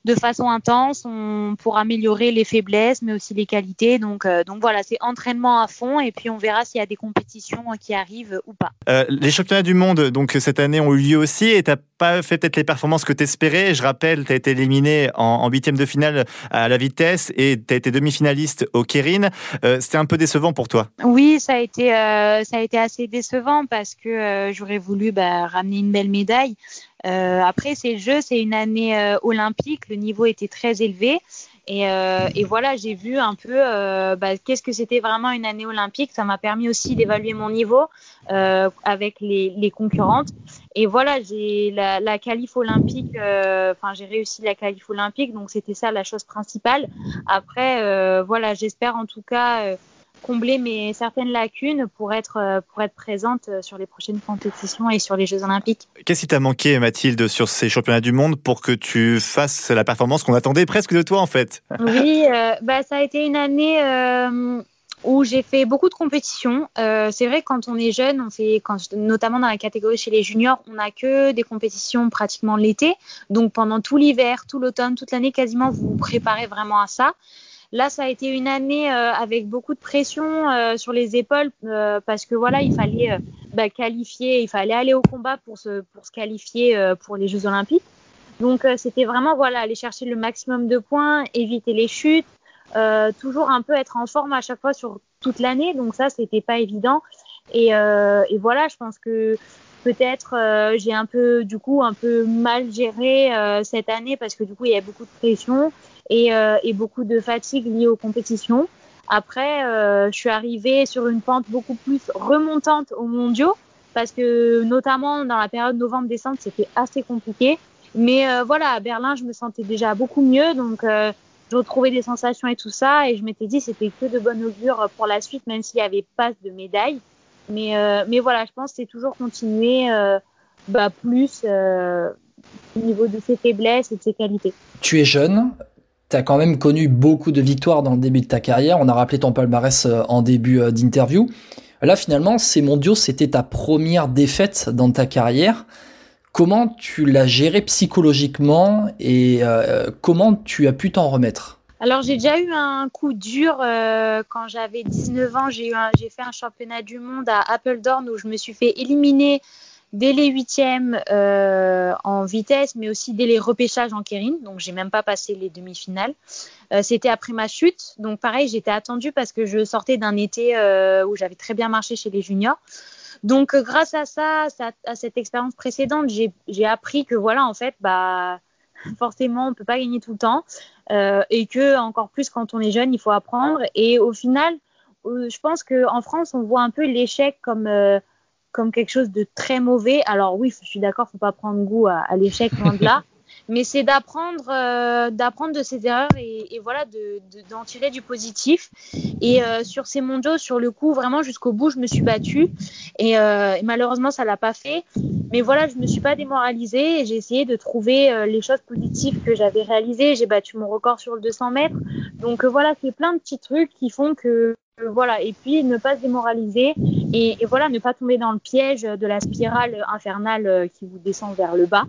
de façon intense on, pour améliorer les faiblesses, mais aussi les qualités. Donc, euh, donc voilà, c'est entraînement à fond et puis on verra s'il y a des compétitions qui arrivent ou pas. Euh, les championnats du monde, donc cette année, ont eu lieu aussi et tu n'as pas fait peut-être les performances que tu espérais. Je rappelle, tu as été éliminé en huitième de finale à la vitesse et tu as été demi-finaliste au Kérin. Euh, C'était un peu décevant pour toi? Oui, ça a été, euh, ça a été assez décevant parce que euh, j'aurais voulu bah, ramener une belle médaille. Euh, après ces Jeux, c'est une année euh, olympique, le niveau était très élevé. Et, euh, et voilà, j'ai vu un peu euh, bah, qu'est-ce que c'était vraiment une année olympique. Ça m'a permis aussi d'évaluer mon niveau euh, avec les, les, concurrentes. Et voilà, j'ai la, la qualif olympique. Enfin, j'ai réussi la qualif olympique, donc c'était ça la chose principale. Après, voilà, j'espère en tout cas combler mes certaines lacunes pour être, euh, pour être présente euh, sur les prochaines compétitions et sur les Jeux Olympiques. Qu'est-ce qui t'a manqué, Mathilde, sur ces championnats du monde pour que tu fasses la performance qu'on attendait presque de toi, en fait? Oui, euh, bah, ça a été une année euh, où j'ai fait beaucoup de compétitions. Euh, c'est vrai, quand on est jeune, on fait, quand, notamment dans la catégorie chez les juniors, on n'a que des compétitions pratiquement l'été. Donc pendant tout l'hiver, tout l'automne, toute l'année, quasiment, vous vous préparez vraiment à ça. Là, ça a été une année euh, avec beaucoup de pression euh, sur les épaules euh, parce que voilà, il fallait euh, bah, qualifier, il fallait aller au combat pour se, pour se qualifier euh, pour les Jeux Olympiques. Donc euh, c'était vraiment voilà, aller chercher le maximum de points, éviter les chutes, toujours un peu être en forme à chaque fois sur toute l'année. Donc ça, c'était pas évident. Et, et, voilà, je pense que peut-être j'ai un peu du coup un peu mal géré cette année parce que du coup il y a beaucoup de pression et, euh, et, beaucoup de fatigue liée aux compétitions. Après, euh, je suis arrivée sur une pente beaucoup plus remontante aux mondiaux parce que notamment dans la période novembre-décembre, c'était assez compliqué. Mais euh, voilà, à Berlin, je me sentais déjà beaucoup mieux, donc euh, je retrouvais des sensations et tout ça, et je m'étais dit c'était que de bonne augure pour la suite, même s'il n'y avait pas de médaille. Mais, euh, mais voilà, je pense que c'est toujours continuer euh, bah, plus euh, au niveau de ses faiblesses et de ses qualités. Tu es jeune, tu as quand même connu beaucoup de victoires dans le début de ta carrière. On a rappelé ton palmarès euh, en début euh, d'interview. Là, finalement, ces mondiaux, c'était ta première défaite dans ta carrière. Comment tu l'as géré psychologiquement et euh, comment tu as pu t'en remettre? Alors j'ai déjà eu un coup dur euh, quand j'avais 19 ans. J'ai fait un championnat du monde à Appledorn où je me suis fait éliminer dès les huitièmes euh, en vitesse, mais aussi dès les repêchages en kérine. Donc, j'ai même pas passé les demi-finales. Euh, C'était après ma chute. Donc, pareil, j'étais attendue parce que je sortais d'un été euh, où j'avais très bien marché chez les juniors. Donc, grâce à ça, à cette expérience précédente, j'ai appris que voilà, en fait, bah forcément, on peut pas gagner tout le temps euh, et que encore plus quand on est jeune, il faut apprendre. Et au final, euh, je pense que en France, on voit un peu l'échec comme euh, comme quelque chose de très mauvais. Alors oui, je suis d'accord, faut pas prendre goût à, à l'échec loin de là. Mais c'est d'apprendre, euh, d'apprendre de ses erreurs et, et voilà, de, d'en de, tirer du positif. Et euh, sur ces mondiaux, sur le coup, vraiment jusqu'au bout, je me suis battue. Et, euh, et malheureusement, ça l'a pas fait. Mais voilà, je me suis pas démoralisée et j'ai essayé de trouver euh, les choses positives que j'avais réalisées. J'ai battu mon record sur le 200 mètres. Donc euh, voilà, c'est plein de petits trucs qui font que voilà, et puis ne pas se démoraliser et, voilà, ne pas tomber dans le piège de la spirale infernale qui vous descend vers le bas.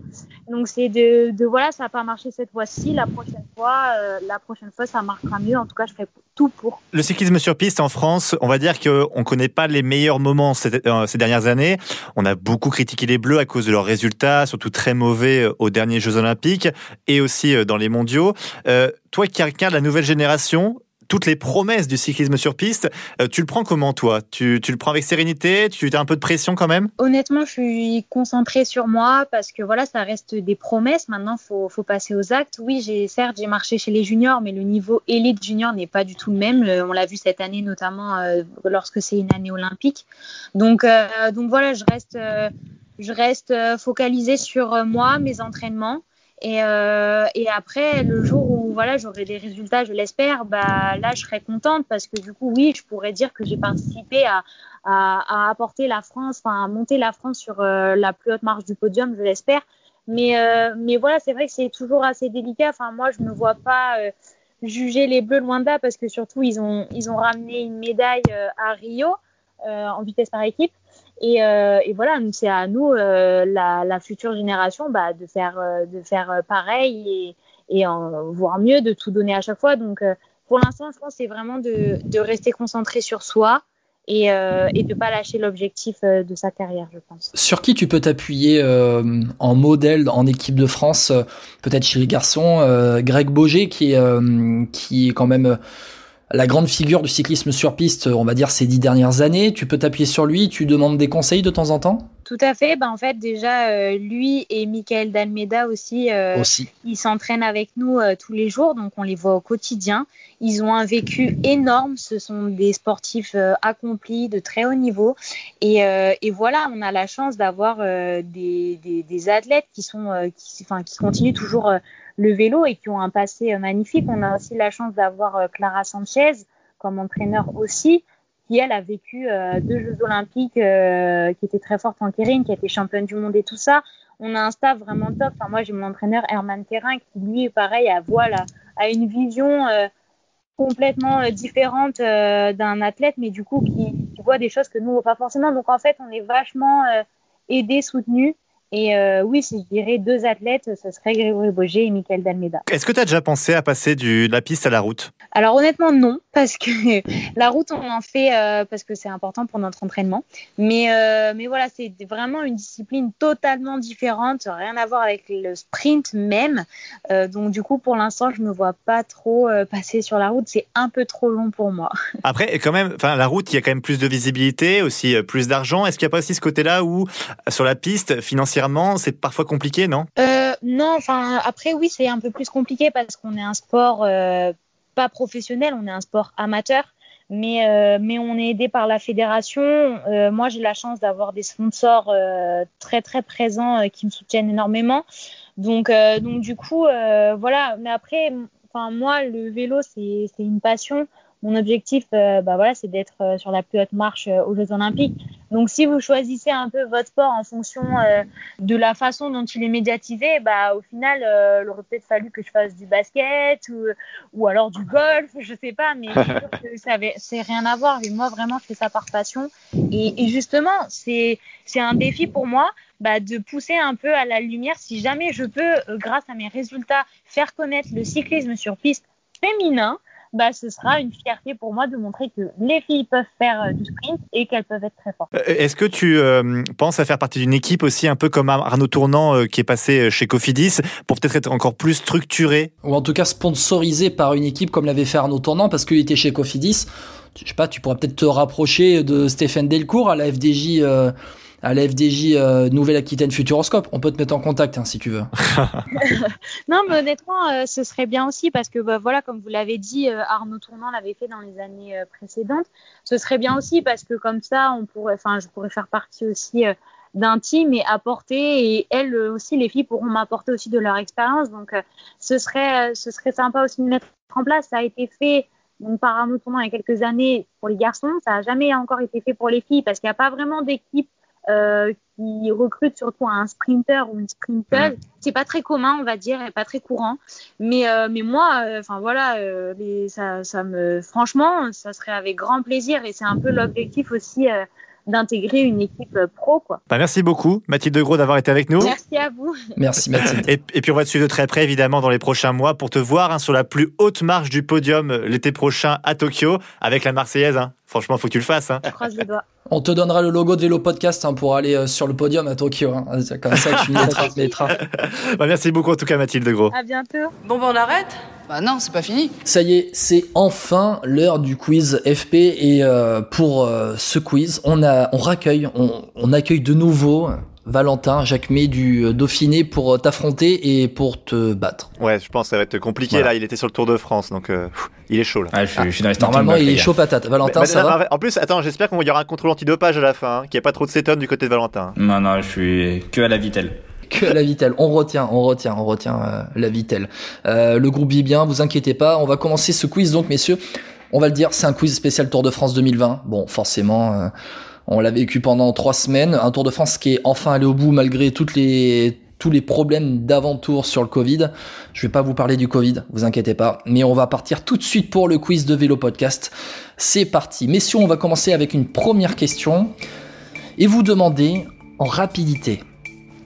Donc c'est de, de, voilà, ça n'a pas marché cette fois-ci, la prochaine fois, euh, la prochaine fois ça marquera mieux. En tout cas, je ferai tout pour. Le cyclisme sur piste en France, on va dire qu'on ne connaît pas les meilleurs moments ces, euh, dernières années. On a beaucoup critiqué les Bleus à cause de leurs résultats, surtout très mauvais aux derniers Jeux Olympiques et aussi dans les mondiaux. Euh, toi qui regardes la nouvelle génération, toutes les promesses du cyclisme sur piste. Euh, tu le prends comment toi? Tu, le prends avec sérénité? Tu as un peu de pression quand même? Honnêtement, je suis concentrée sur moi parce que voilà, ça reste des promesses. Maintenant, faut, faut passer aux actes. Oui, certes j'ai marché chez les juniors, mais le niveau élite junior n'est pas du tout le même. On l'a vu cette année notamment euh, lorsque c'est une année olympique. Donc euh, donc voilà, je reste je reste focalisée sur moi, mes entraînements. Et, euh, et, après, le jour où voilà, j'aurai des résultats, je l'espère, bah, là, je serai contente parce que du coup, oui, je pourrais dire que j'ai participé à, à, à, apporter la France, enfin, à monter la France sur euh, la plus haute marche du podium, je l'espère. Mais, euh, mais voilà, c'est vrai que c'est toujours assez délicat. Enfin, moi, je ne vois pas euh, juger les Bleus loin là parce que surtout, ils ont, ils ont ramené une médaille euh, à Rio en vitesse par équipe. Et, euh, et, voilà, c'est à nous, euh, la, la, future génération, bah, de faire, euh, de faire pareil et, et en, voire mieux, de tout donner à chaque fois. Donc, pour l'instant, je pense c'est vraiment de, de, rester concentré sur soi et, euh, et de pas lâcher l'objectif de sa carrière, je pense. Sur qui tu peux t'appuyer euh, en modèle en équipe de France, peut-être garçons, euh, Greg Boger qui qui est quand même la grande figure du cyclisme sur piste, on va dire, ces dix dernières années. Tu peux t'appuyer sur lui, tu demandes des conseils de temps en temps? Tout à fait. Ben, en fait, déjà, euh, lui et Michael Dalmeda aussi, euh, aussi. ils s'entraînent avec nous euh, tous les jours, donc on les voit au quotidien. Ils ont un vécu énorme. Ce sont des sportifs euh, accomplis de très haut niveau. Et, euh, et voilà, on a la chance d'avoir des, des, des, athlètes qui, sont, qui, enfin, qui continuent toujours le vélo et qui ont un passé magnifique. On a aussi la chance d'avoir Clara Sanchez comme entraîneur aussi, qui elle a vécu euh, deux Jeux Olympiques, euh, qui était très forte en kérine, qui a été championne du monde et tout ça. On a un staff vraiment top. Enfin, moi, j'ai mon entraîneur Herman Terrain qui lui, pareil, a voilà, a une vision euh, complètement euh, différente euh, d'un athlète, mais du coup qui, qui, voit des choses que nous pas forcément. Donc en fait, on est vachement aidé, soutenu. Et euh, oui, si je dirais deux athlètes, ce serait Grégory Boger et Michael Dalmeda. Est-ce que tu as déjà pensé à passer du, de la piste à la route? Alors honnêtement, non, parce que la route, on en fait euh, parce que c'est important pour notre entraînement. Mais, euh, mais voilà, c'est vraiment une discipline totalement différente, rien à voir avec le sprint même. Donc du coup, pour l'instant, je ne me vois pas trop passer sur la route. C'est un peu trop long pour moi. Après, quand même, la route, il y a quand même plus de visibilité, aussi plus d'argent. Est-ce qu'il n'y a pas aussi ce côté-là où, sur la piste, financièrement, c'est parfois compliqué, non? Euh, Non, enfin après oui, c'est un peu plus compliqué parce qu'on est un sport euh, pas professionnel, on est un sport amateur. Mais, euh, mais on est aidé par la fédération. Moi, j'ai la chance d'avoir des sponsors très très présents qui me soutiennent énormément. Donc, donc du coup, voilà. Mais après, moi, le vélo, c'est une passion mon objectif, euh, bah voilà, c'est d'être euh, sur la plus haute marche euh, aux Jeux Olympiques. Donc, si vous choisissez un peu votre sport en fonction de la façon dont il est médiatisé, bah au final, il aurait peut-être fallu que je fasse du basket ou, ou alors du golf, je sais pas, mais ça c'est rien à voir. Et moi, vraiment, je fais ça par passion. Et, et justement, c'est c'est un défi pour moi. Bah, de pousser un peu à la lumière si jamais je peux, grâce à mes résultats, faire connaître le cyclisme sur piste féminin bah, ce sera une fierté pour moi de montrer que les filles peuvent faire euh, du sprint et qu'elles peuvent être très fortes. Euh, est-ce que tu euh, penses à faire partie d'une équipe aussi un peu comme Arnaud Tournant euh, qui est passé euh, chez Cofidis pour peut-être être encore plus structuré? Ou en tout cas sponsorisé par une équipe comme l'avait fait Arnaud Tournant parce qu'il était chez Cofidis. Je sais pas, tu pourrais peut-être te rapprocher de Stéphane Delcourt à la FDJ. Euh à la FDJ euh, Nouvelle-Aquitaine Futuroscope. On peut te mettre en contact hein, si tu veux. non, mais honnêtement, euh, ce serait bien aussi parce que bah, voilà, comme vous l'avez dit, euh, Arnaud Tournant l'avait fait dans les années euh, précédentes. Ce serait bien aussi parce que comme ça, on pourrait, enfin, je pourrais faire partie aussi euh, d'un team et apporter et elles aussi les filles pourront m'apporter aussi de leur expérience donc euh, ce serait ce serait sympa aussi de mettre en place ça a été fait donc par Arnaud Tournant il y a quelques années pour les garçons ça a jamais encore été fait pour les filles parce qu'il n'y a pas vraiment d'équipe euh, qui recrute surtout un sprinter ou une sprinteuse. Mmh. C'est pas très commun, on va dire, et pas très courant. Mais euh, mais moi, enfin euh, voilà, les, ça, ça me, franchement, ça serait avec grand plaisir et c'est un peu l'objectif aussi euh, d'intégrer une équipe pro. Quoi. Bah, merci beaucoup, Mathilde Gros, d'avoir été avec nous. Merci à vous. Merci, Mathilde. Et, et, puis, on va te suivre de très près, évidemment, dans les prochains mois pour te voir hein, sur la plus haute marche du podium l'été prochain à Tokyo avec la Marseillaise. Hein. Franchement, faut que tu le fasses. Hein. Je croise les doigts. On te donnera le logo de Vélo Podcast hein, pour aller euh, sur le podium à Tokyo. hein. Comme ça, tu. Bah, merci beaucoup en tout cas Mathilde Gros. À bientôt. Bon, ben on arrête Bah non, c'est pas fini. Ça y est, c'est enfin l'heure du quiz FP et euh, pour euh, ce quiz, on a, on raccueille, on, on accueille de nouveau Valentin Jacquemet du Dauphiné pour t'affronter et pour te battre. Ouais, je pense que ça va être compliqué Voilà. là. Il était sur le Tour de France, donc euh, pff, il est chaud là. Ah, je, suis- je suis dans Normalement, il est chaud patate. Valentin, Mais- ça mais- va En plus, attends, j'espère qu'il y aura un contrôle antidopage à la fin, hein, qu'il n'y ait pas trop de cétone du côté de Valentin. Non, non, je suis que à la vitelle. que la Vitelle. On retient, on retient, on retient euh, la Vitelle. Euh, le groupe vit bien, vous inquiétez pas. On va commencer ce quiz donc, messieurs. On va le dire, c'est un quiz spécial Tour de France 2020. Bon, forcément, euh, on l'a vécu pendant trois semaines. Un Tour de France qui est enfin allé au bout malgré toutes les tous les problèmes d'avant-tour sur le Covid. Je vais pas vous parler du Covid, vous inquiétez pas. Mais on va partir tout de suite pour le quiz de Vélo Podcast. C'est parti. Messieurs, on va commencer avec une première question. Et vous demandez en rapidité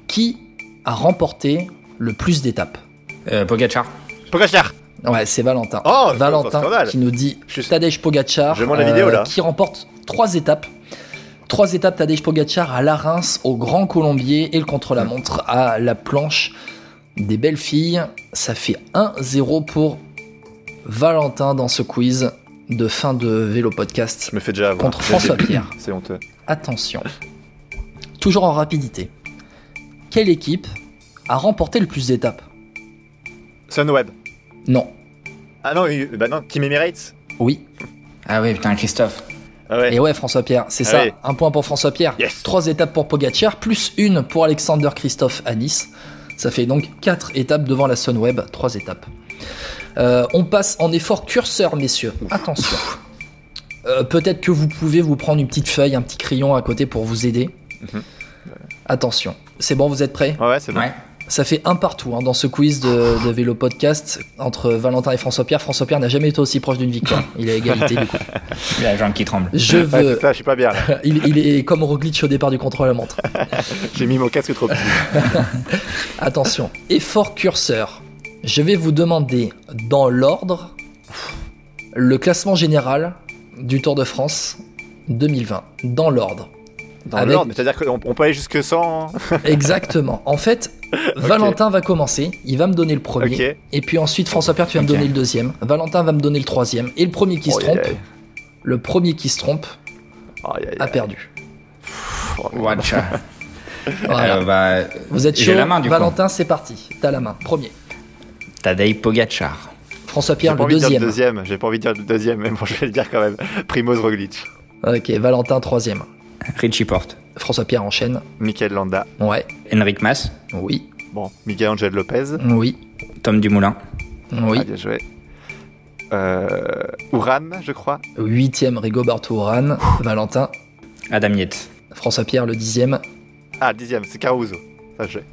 qui a remporté le plus d'étapes? Euh, Pogacar. Pogacar Ouais, c'est Valentin. Oh, Valentin qui nous dit Tadej Pogacar Je montre la vidéo, là. qui remporte trois étapes. Trois étapes Tadej Pogacar à la Reims, au Grand Colombier et le contre-la-montre à la planche des belles filles. Ça fait 1-0 pour Valentin dans ce quiz de fin de vélo podcast Je me fais déjà avoir. contre François Pierre. C'est honteux. Attention. Toujours en rapidité. Quelle équipe a remporté le plus d'étapes? Sunweb. Non. Ah non, bah non, Team Emirates. Oui. Ah oui, putain, Christophe. Ah ouais. Et ouais, François Pierre, c'est Ah ça. Un point pour François Pierre. Yes. Trois étapes pour Pogacar, plus une pour Alexander Christophe à Nice. Ça fait donc quatre étapes devant la Sunweb. Trois étapes. Euh, on passe en effort curseur, messieurs. Attention. Euh, Peut-être que vous pouvez vous prendre une petite feuille, un petit crayon à côté pour vous aider. Mhm. Attention. C'est bon, vous êtes prêts? Ouais, ouais, c'est bon. Ouais. Ça fait un partout hein, dans ce quiz de, de vélo podcast entre Valentin et François Pierre. François Pierre n'a jamais été aussi proche d'une victoire. Il est à égalité du coup. Il a la jambe qui tremble. Je veux. ça, je suis pas bien là. Il, il est comme Roglic au départ du contrôle à la montre. J'ai mis mon casque trop petit. Attention, effort curseur. Je vais vous demander dans l'ordre le classement général du Tour de France 2020. Dans l'ordre. Dans Avec- l'ordre, c'est-à-dire qu'on on peut aller jusque 100. Exactement. En fait, Valentin va commencer. Il va me donner le premier. Et puis ensuite, François Pierre, tu vas me donner le deuxième. Valentin va me donner le troisième. Et le premier qui se Oh, trompe, le premier qui se trompe a perdu. Watch. Voilà. Euh, bah, Vous êtes chaud J'ai la main, du coup. Valentin, c'est parti. T'as la main. Premier. Tadej Pogacar. François Pierre, le de deuxième. le deuxième. J'ai pas envie de dire le deuxième, mais bon, je vais le dire quand même. Primoz Roglic. Ok, Valentin, troisième. Richie Porte. François Pierre enchaîne. Michael Landa. Ouais. Henrik Mas. Oui. Bon, Miguel Angel Lopez. Oui. Tom Dumoulin. Oui. Ah, bien joué. Euh, Uran, je crois. Huitième, Rigoberto Urán. Valentin. Adam Yates. François Pierre, le dixième. Ah, dixième, c'est Caruso. Ça, j'ai.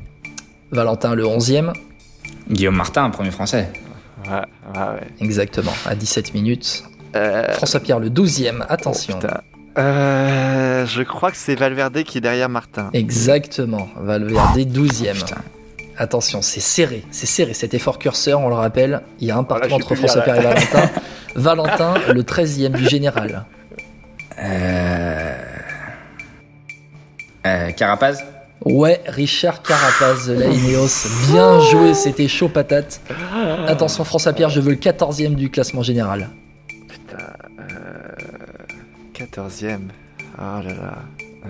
Valentin, le onzième. Guillaume Martin, premier français. Ouais, ouais, ouais. Exactement, à 17 minutes. Euh, François Pierre, le douzième. oh, Attention. putain. Euh, je crois que c'est Valverde qui est derrière Martin. Exactement. Valverde, douzième. Putain. Attention, c'est serré. C'est serré. Cet effort curseur, on le rappelle. Il y a un partout entre François. Pierre et Valentin. Valentin, le treizième du général. Euh... Euh, Carapaz. Ouais, Richard Carapaz de la Ineos. Bien joué, c'était chaud patate. Attention, François Pierre, je veux le 14e du classement général. Putain. Euh, 14ème. Oh là là. Euh,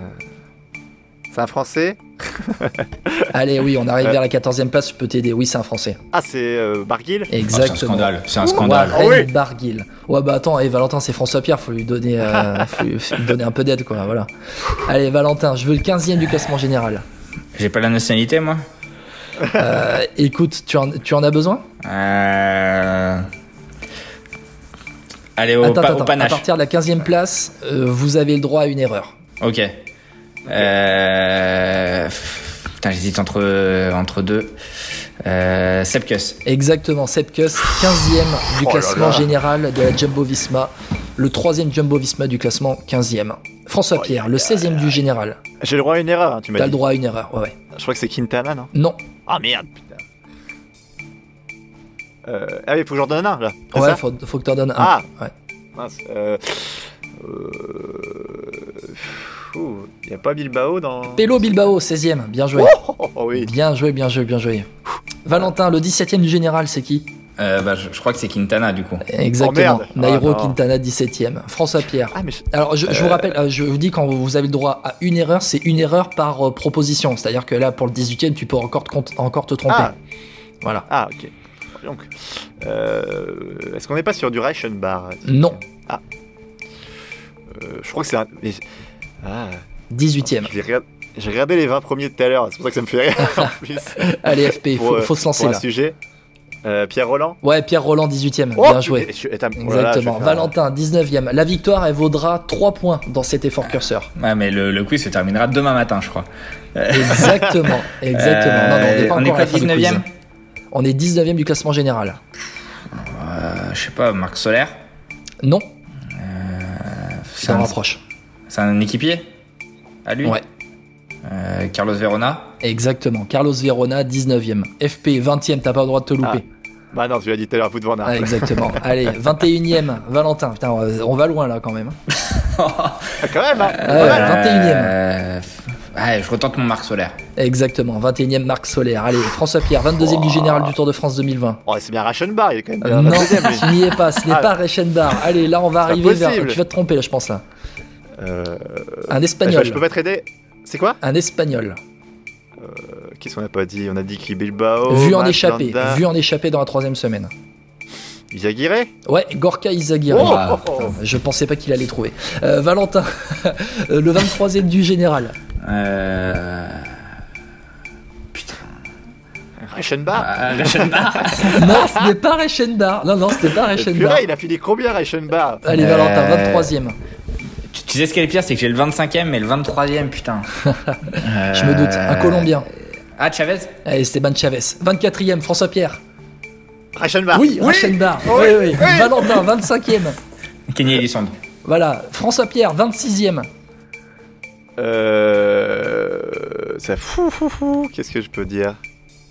C'est un Français Allez, oui, on arrive vers la 14e place, je peux t'aider. Oui, c'est un Français. Ah, c'est euh, Barguil Oh, c'est un Exactement. scandale. C'est un scandale. Ah oui. Barguil. Ouais, bah attends, et Valentin, c'est François Pierre, faut lui donner, euh, faut lui faut lui donner un peu d'aide, quoi. Voilà. Allez, Valentin, je veux le 15e du classement général. J'ai pas la nationalité, moi. Euh, écoute, tu en, tu en as besoin? Euh... Allez, au, Attends, pa- attends, au attends. À panache. partir de la 15e place, euh, vous avez le droit à une erreur. Ok. Euh... Putain, j'hésite entre, entre deux. Euh... Sepkus. Exactement, Sepkus, 15e du Oh classement là. général de la Jumbo Visma, le 3e Jumbo Visma du classement, 15e. François Pierre, le 16e du général. J'ai le droit à une erreur, hein, tu m'as T'as dit. le droit à une erreur, ouais, ouais. Je crois que c'est Quintana, non? Non, Ah merde, putain. Euh, ah oui, faut que j'en donne un là. Ouais, faut, faut que t'en donnes un. Ah. Ouais. Mince, euh, Il n'y a pas Bilbao dans. Pélo Bilbao, 16ème, bien joué. Oh, oh, oh, oui. Bien joué, bien joué, bien joué. Valentin, le 17ème du général, c'est qui Euh, bah, je, je crois que c'est Quintana du coup. Exactement. Oh. Nairo. Quintana, 17ème. François Pierre. Ah, mais je- Alors, je, je vous rappelle, euh, je vous dis quand vous avez le droit à une erreur, c'est une erreur par euh, proposition. C'est-à-dire que là, pour le 18ème, tu peux encore te, encore te tromper. Ah. Voilà. Ah, ok. Donc, euh, est-ce qu'on n'est pas sur du Reichenbach Non, Euh, Je crois que c'est un. mais- Ah, 18ème. j'ai regardé, j'ai regardé les 20 premiers tout à l'heure, c'est pour ça que ça me fait rire en plus. Allez, FP, il faut, euh, faut se lancer Pour un là. sujet. Euh, Pierre Roland? Ouais, Pierre Roland, 18ème. Oh, bien joué. je- je Exactement. faire- Valentin, 19ème. La victoire, elle vaudra 3 points dans cet effort curseur. Ouais, mais le, le quiz se terminera demain matin, je crois. Exactement. Exactement. non, non, on n'est Euh, pas on encore est à quoi, la fin du 19e quiz. On est 19ème du classement général. Euh, Je sais pas, Marc Solaire. Non, C'est ça un, rapproche. c'est un équipier À lui Ouais. Euh, Carlos Verona. Exactement. Carlos Verona, 19ème. FP, 20ème, t'as pas le droit de te louper. Bah non, tu l'as dit tout à l'heure, Wout van Aert. Ah, exactement. Allez, 21ème, Valentin. Putain, on va loin là quand même. Ah, quand même, hein Ah ouais, 21ème. Ouais, je retente mon Marc Solaire. Exactement. 21ème, Marc Solaire. Allez, François Pierre, 22ème du général du Tour de France 2020. Oh, c'est bien Reichenbach, il est quand même Euh, non, tu n'y es pas. Ce n'est Ah. pas Reichenbach. Allez, là, on va arriver vers. Tu vas te tromper là, je pense là. Euh, Un je, espagnol. je peux pas t'aider C'est quoi? Un espagnol. Euh, Qu'est-ce qu'on a pas dit? On a dit qui Bilbao. vu en. Landa, Vu en échappé dans la troisième semaine. Izaguirre? Ouais, Gorka Izaguirre. Oh, Ah, oh, oh. Je pensais pas qu'il allait trouver. Euh, Valentin, le 23ème du général. Euh... Reichenbach Ah, Reichenbach. Non, ce n'est pas Reichenbach. Non, non, ce n'est pas Et Purée, Reichenbach. il a fini combien Reichenbach Allez, Euh, Valentin, 23ème. tu, tu sais ce qui est le pire, c'est que j'ai le 25ème mais le 23ème, putain. Je me doute. Un Euh, Colombien. Ah, Chavez? Allez, Esteban Chavez. 24ème, François Pierre. Reichenbach Oui, Reichenbach. Oui, oui. Valentin, 25ème. Kenny Elissonde. Voilà. François Pierre, 26ème. Euh. Ça fou, fou, fou. Qu'est-ce que je peux dire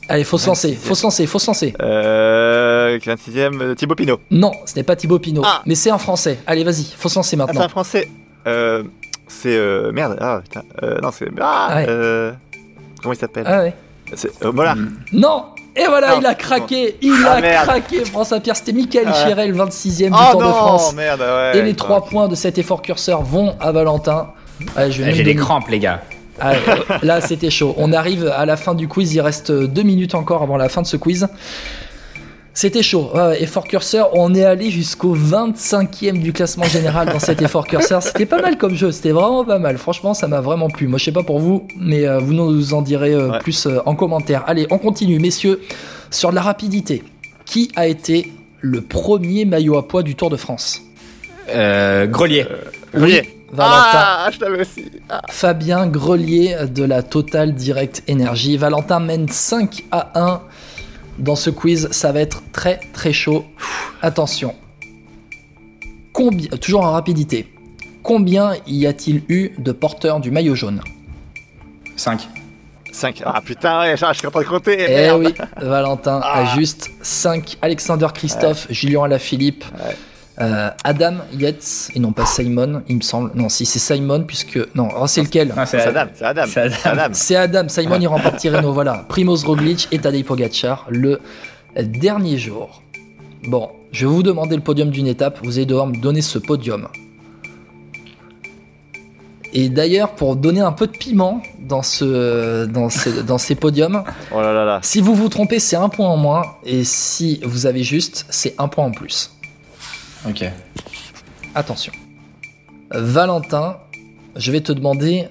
Allez, faut se lancer, faut se lancer, faut se lancer. Euh. 26ème, euh, Thibaut Pinot. Non, ce n'est pas Thibaut Pinot, Ah. mais c'est un français. Allez, vas-y, faut se lancer Ah, c'est maintenant. un français. Euh. C'est. Euh, merde, ah putain. Euh, non, c'est. Ah Ouais. euh, Comment il s'appelle Ah ouais. C'est. Euh, Mollard. Non Et voilà, Non. il a craqué, il Ah, a merde. craqué, François Pierre. C'était Michael Ah. Chirel, 26ème du Oh Tour de non, France. merde, ouais. Et les. 3 points de cet effort curseur vont à Valentin. Ah, même J'ai des crampes, les gars. Ah, euh, là, c'était chaud. On arrive à la fin du quiz. Il reste deux minutes encore avant la fin de ce quiz. C'était chaud. Ouais, ouais, effort curseur, on est allé jusqu'au 25e du classement général dans cet effort curseur. C'était pas mal comme jeu, c'était vraiment pas mal. Franchement, ça m'a vraiment plu. Moi, je sais pas pour vous, mais euh, vous nous en direz euh, Ouais. plus euh, en commentaire. Allez, on continue, messieurs, sur la rapidité. Qui a été le premier maillot à poids du Tour de France? Euh, Grelier. Grelier. Valentin. Ah, je t'avais aussi. Ah. Fabien Grelier de la Total Direct Energy. Valentin mène 5 à 1 dans ce quiz. Ça va être très très chaud. Attention. Combien, toujours en rapidité. Combien y a-t-il eu de porteurs du maillot jaune? 5. 5. Ah putain, ouais, je suis en train de compter. Eh merde. oui, Valentin a Ah. juste 5. Alexander Christophe, Julien Alaphilippe, Ouais. Euh, Adam Yates, et non pas Simon, il me semble. Non, si c'est Simon, puisque. Non, oh, c'est lequel Non, C'est Adam, c'est Adam. C'est Adam. C'est Adam. Simon il remporte Tirreno, voilà. Primoz Roglic et Tadej Pogacar le dernier jour. Bon, je vais vous demander le podium d'une étape, vous allez devoir me donner ce podium. Et d'ailleurs, pour donner un peu de piment dans, ce, dans, ce- dans ces podiums, Oh là là là. si vous vous trompez, c'est un point en moins, et si vous avez juste, c'est un point en plus. Ok. Attention. Valentin, je vais te demander.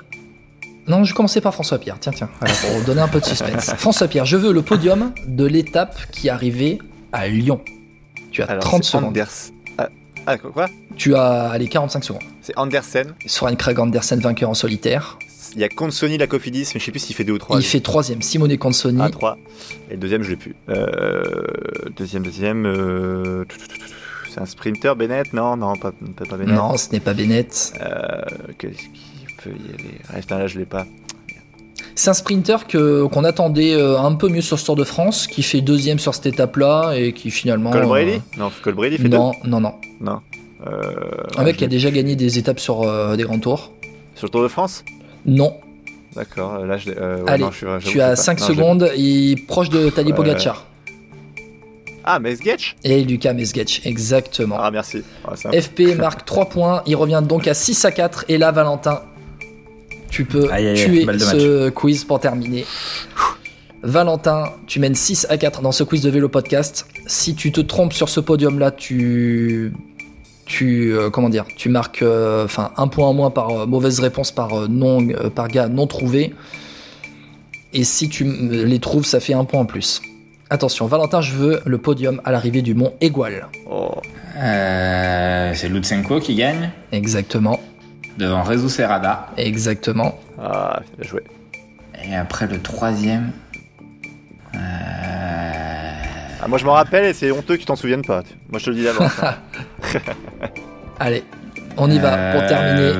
Non, je vais commencer par François Pierre. Tiens, tiens, voilà, pour donner un peu de suspense. François Pierre, je veux le podium de l'étape qui arrivait à Lyon. Tu as Alors, 30 c'est secondes. Anders... Ah, ah, quoi? Tu as allez, 45 secondes. C'est Andersen. Soren Craig Andersen, vainqueur en solitaire. Il y a Consoni, la Cofidis, mais je sais plus s'il fait deux ou trois. Il fait troisième. Simone Consoni. Ah, 3. Et le deuxième, je l'ai plus. Euh, deuxième, deuxième. euh, C'est un sprinter, Bennett? Non, non, pas, pas, pas Bennett. non, ce n'est pas Bennett. Euh, Qu'est-ce qui peut y aller? Ah, putain, là, je l'ai pas. C'est un sprinter qu'on attendait euh, un peu mieux sur ce Tour de France, qui fait deuxième sur cette étape-là et qui finalement. Colbrelli euh, Non, Colbrelli fait Non, non, non. Non. Euh, Un mec qui a déjà gagné des étapes sur euh, des grands tours. Sur le Tour de France? Non. D'accord, euh, là je ouais, Allez, non, je suis- tu as sais 5 pas. Non, j'ai- secondes, il est proche de Tadej. Pogacar. Ah, Mesgetch Et Lucas Mesgetch, exactement. Ah, merci. Ah, FP marque 3 points, il revient donc à 6 à 4. Et là, Valentin, tu peux Aïe, aïe, aïe, tuer ce quiz pour terminer. Valentin, tu mènes 6 à 4 dans ce quiz de vélo podcast. Si tu te trompes sur ce podium-là, tu. Tu, euh, comment dire, tu marques euh, enfin un point en moins par euh, mauvaise réponse par euh, non euh, par gars non trouvé. Et si tu les trouves, ça fait un point en plus. Attention, Valentin, je veux le podium à l'arrivée du mont Égual. Oh. Euh, c'est Lutsenko qui gagne Exactement, devant Rezu Serrada. exactement. Ah, bien joué. Et après le troisième. Euh... Ah, moi je m'en rappelle et c'est honteux que tu t'en souviennes pas. Moi je te le dis d'avance. hein. Allez, on y va pour euh, terminer.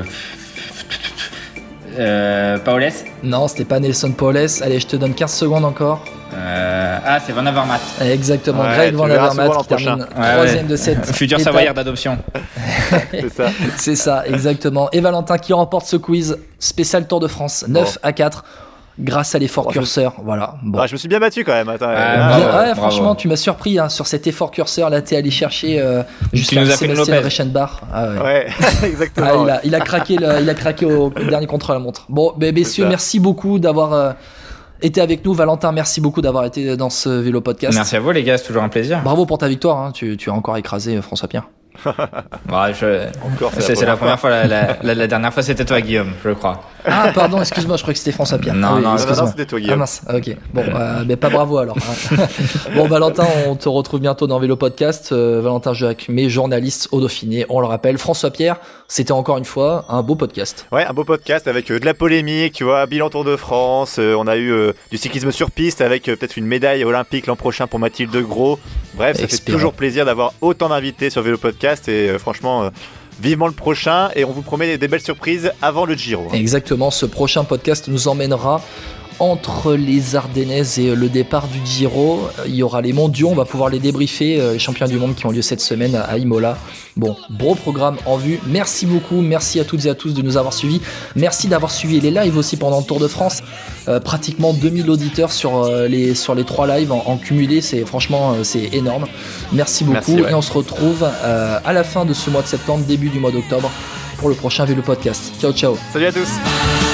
Euh, Paoles Non, c'était pas Nelson Paules. Allez, je te donne 15 secondes encore. Euh, Ah, c'est Van Avermaet. Exactement, Ouais, Greg Van Avermaet qui termine troisième Ouais, de cette Futur. Savoyard d'adoption. c'est ça. C'est ça, exactement. Et Valentin qui remporte ce quiz spécial Tour de France, 9 à 4, grâce à l'effort Bon, je- curseur. Voilà. Bon. Ah, je me suis bien battu quand même. Attends, Ah, euh, ouais, franchement, tu m'as surpris hein, sur cet effort curseur. Là, t'es allé chercher euh, jusqu'à nous as fait une Sébastien Lopez. Reichenbach. Ah ouais. Ouais, exactement. Ah, il, a, il a craqué, le- il a craqué au, au dernier contre la montre. Bon, messieurs, merci beaucoup d'avoir euh, été avec nous. Valentin, merci beaucoup d'avoir été dans ce vélo podcast. Merci à vous les gars, c'est toujours un plaisir. Bravo pour ta victoire. hein. Tu, tu as encore écrasé euh, François Pierre. Ouais, je- Encore, C'est la première fois, la, la- la- la dernière fois c'était toi Guillaume, je crois. Ah, pardon, excuse-moi, je croyais que c'était François Pierre. Non, Ah oui, non, Non, c'était toi, Ah Guillaume. mince, ok. Bon, euh, mais pas bravo alors. hein. bon, Valentin, on te retrouve bientôt dans Vélo Podcast. Euh, Valentin Jacques, mes journalistes au Dauphiné, on le rappelle. François Pierre, c'était encore une fois un beau podcast. Ouais, un beau podcast avec euh, de la polémique, tu vois, bilan Tour de France. euh, on a eu euh, du cyclisme sur piste avec peut-être une médaille olympique l'an prochain pour Mathilde Gros. Bref, ça fait toujours plaisir d'avoir autant d'invités sur Vélo Podcast et euh, franchement, vivement le prochain. Et on vous promet des, belles surprises avant le Giro. Exactement, ce prochain podcast nous emmènera entre les Ardennaises et le départ du Giro. Il y aura les mondiaux, on va pouvoir les débriefer, euh, les champions du monde qui ont lieu cette semaine à Imola. Bon, gros programme en vue. Merci beaucoup, merci à toutes et à tous de nous avoir suivis. Merci d'avoir suivi les lives aussi pendant le Tour de France. Euh, pratiquement 2000 auditeurs sur, euh, les, sur les trois lives en, en cumulé, c'est franchement euh, c'est énorme. Merci beaucoup Merci, ouais. et on se retrouve euh, à la fin de ce mois de septembre, début du mois d'octobre pour le prochain Vélo Podcast. Ciao ciao Salut à tous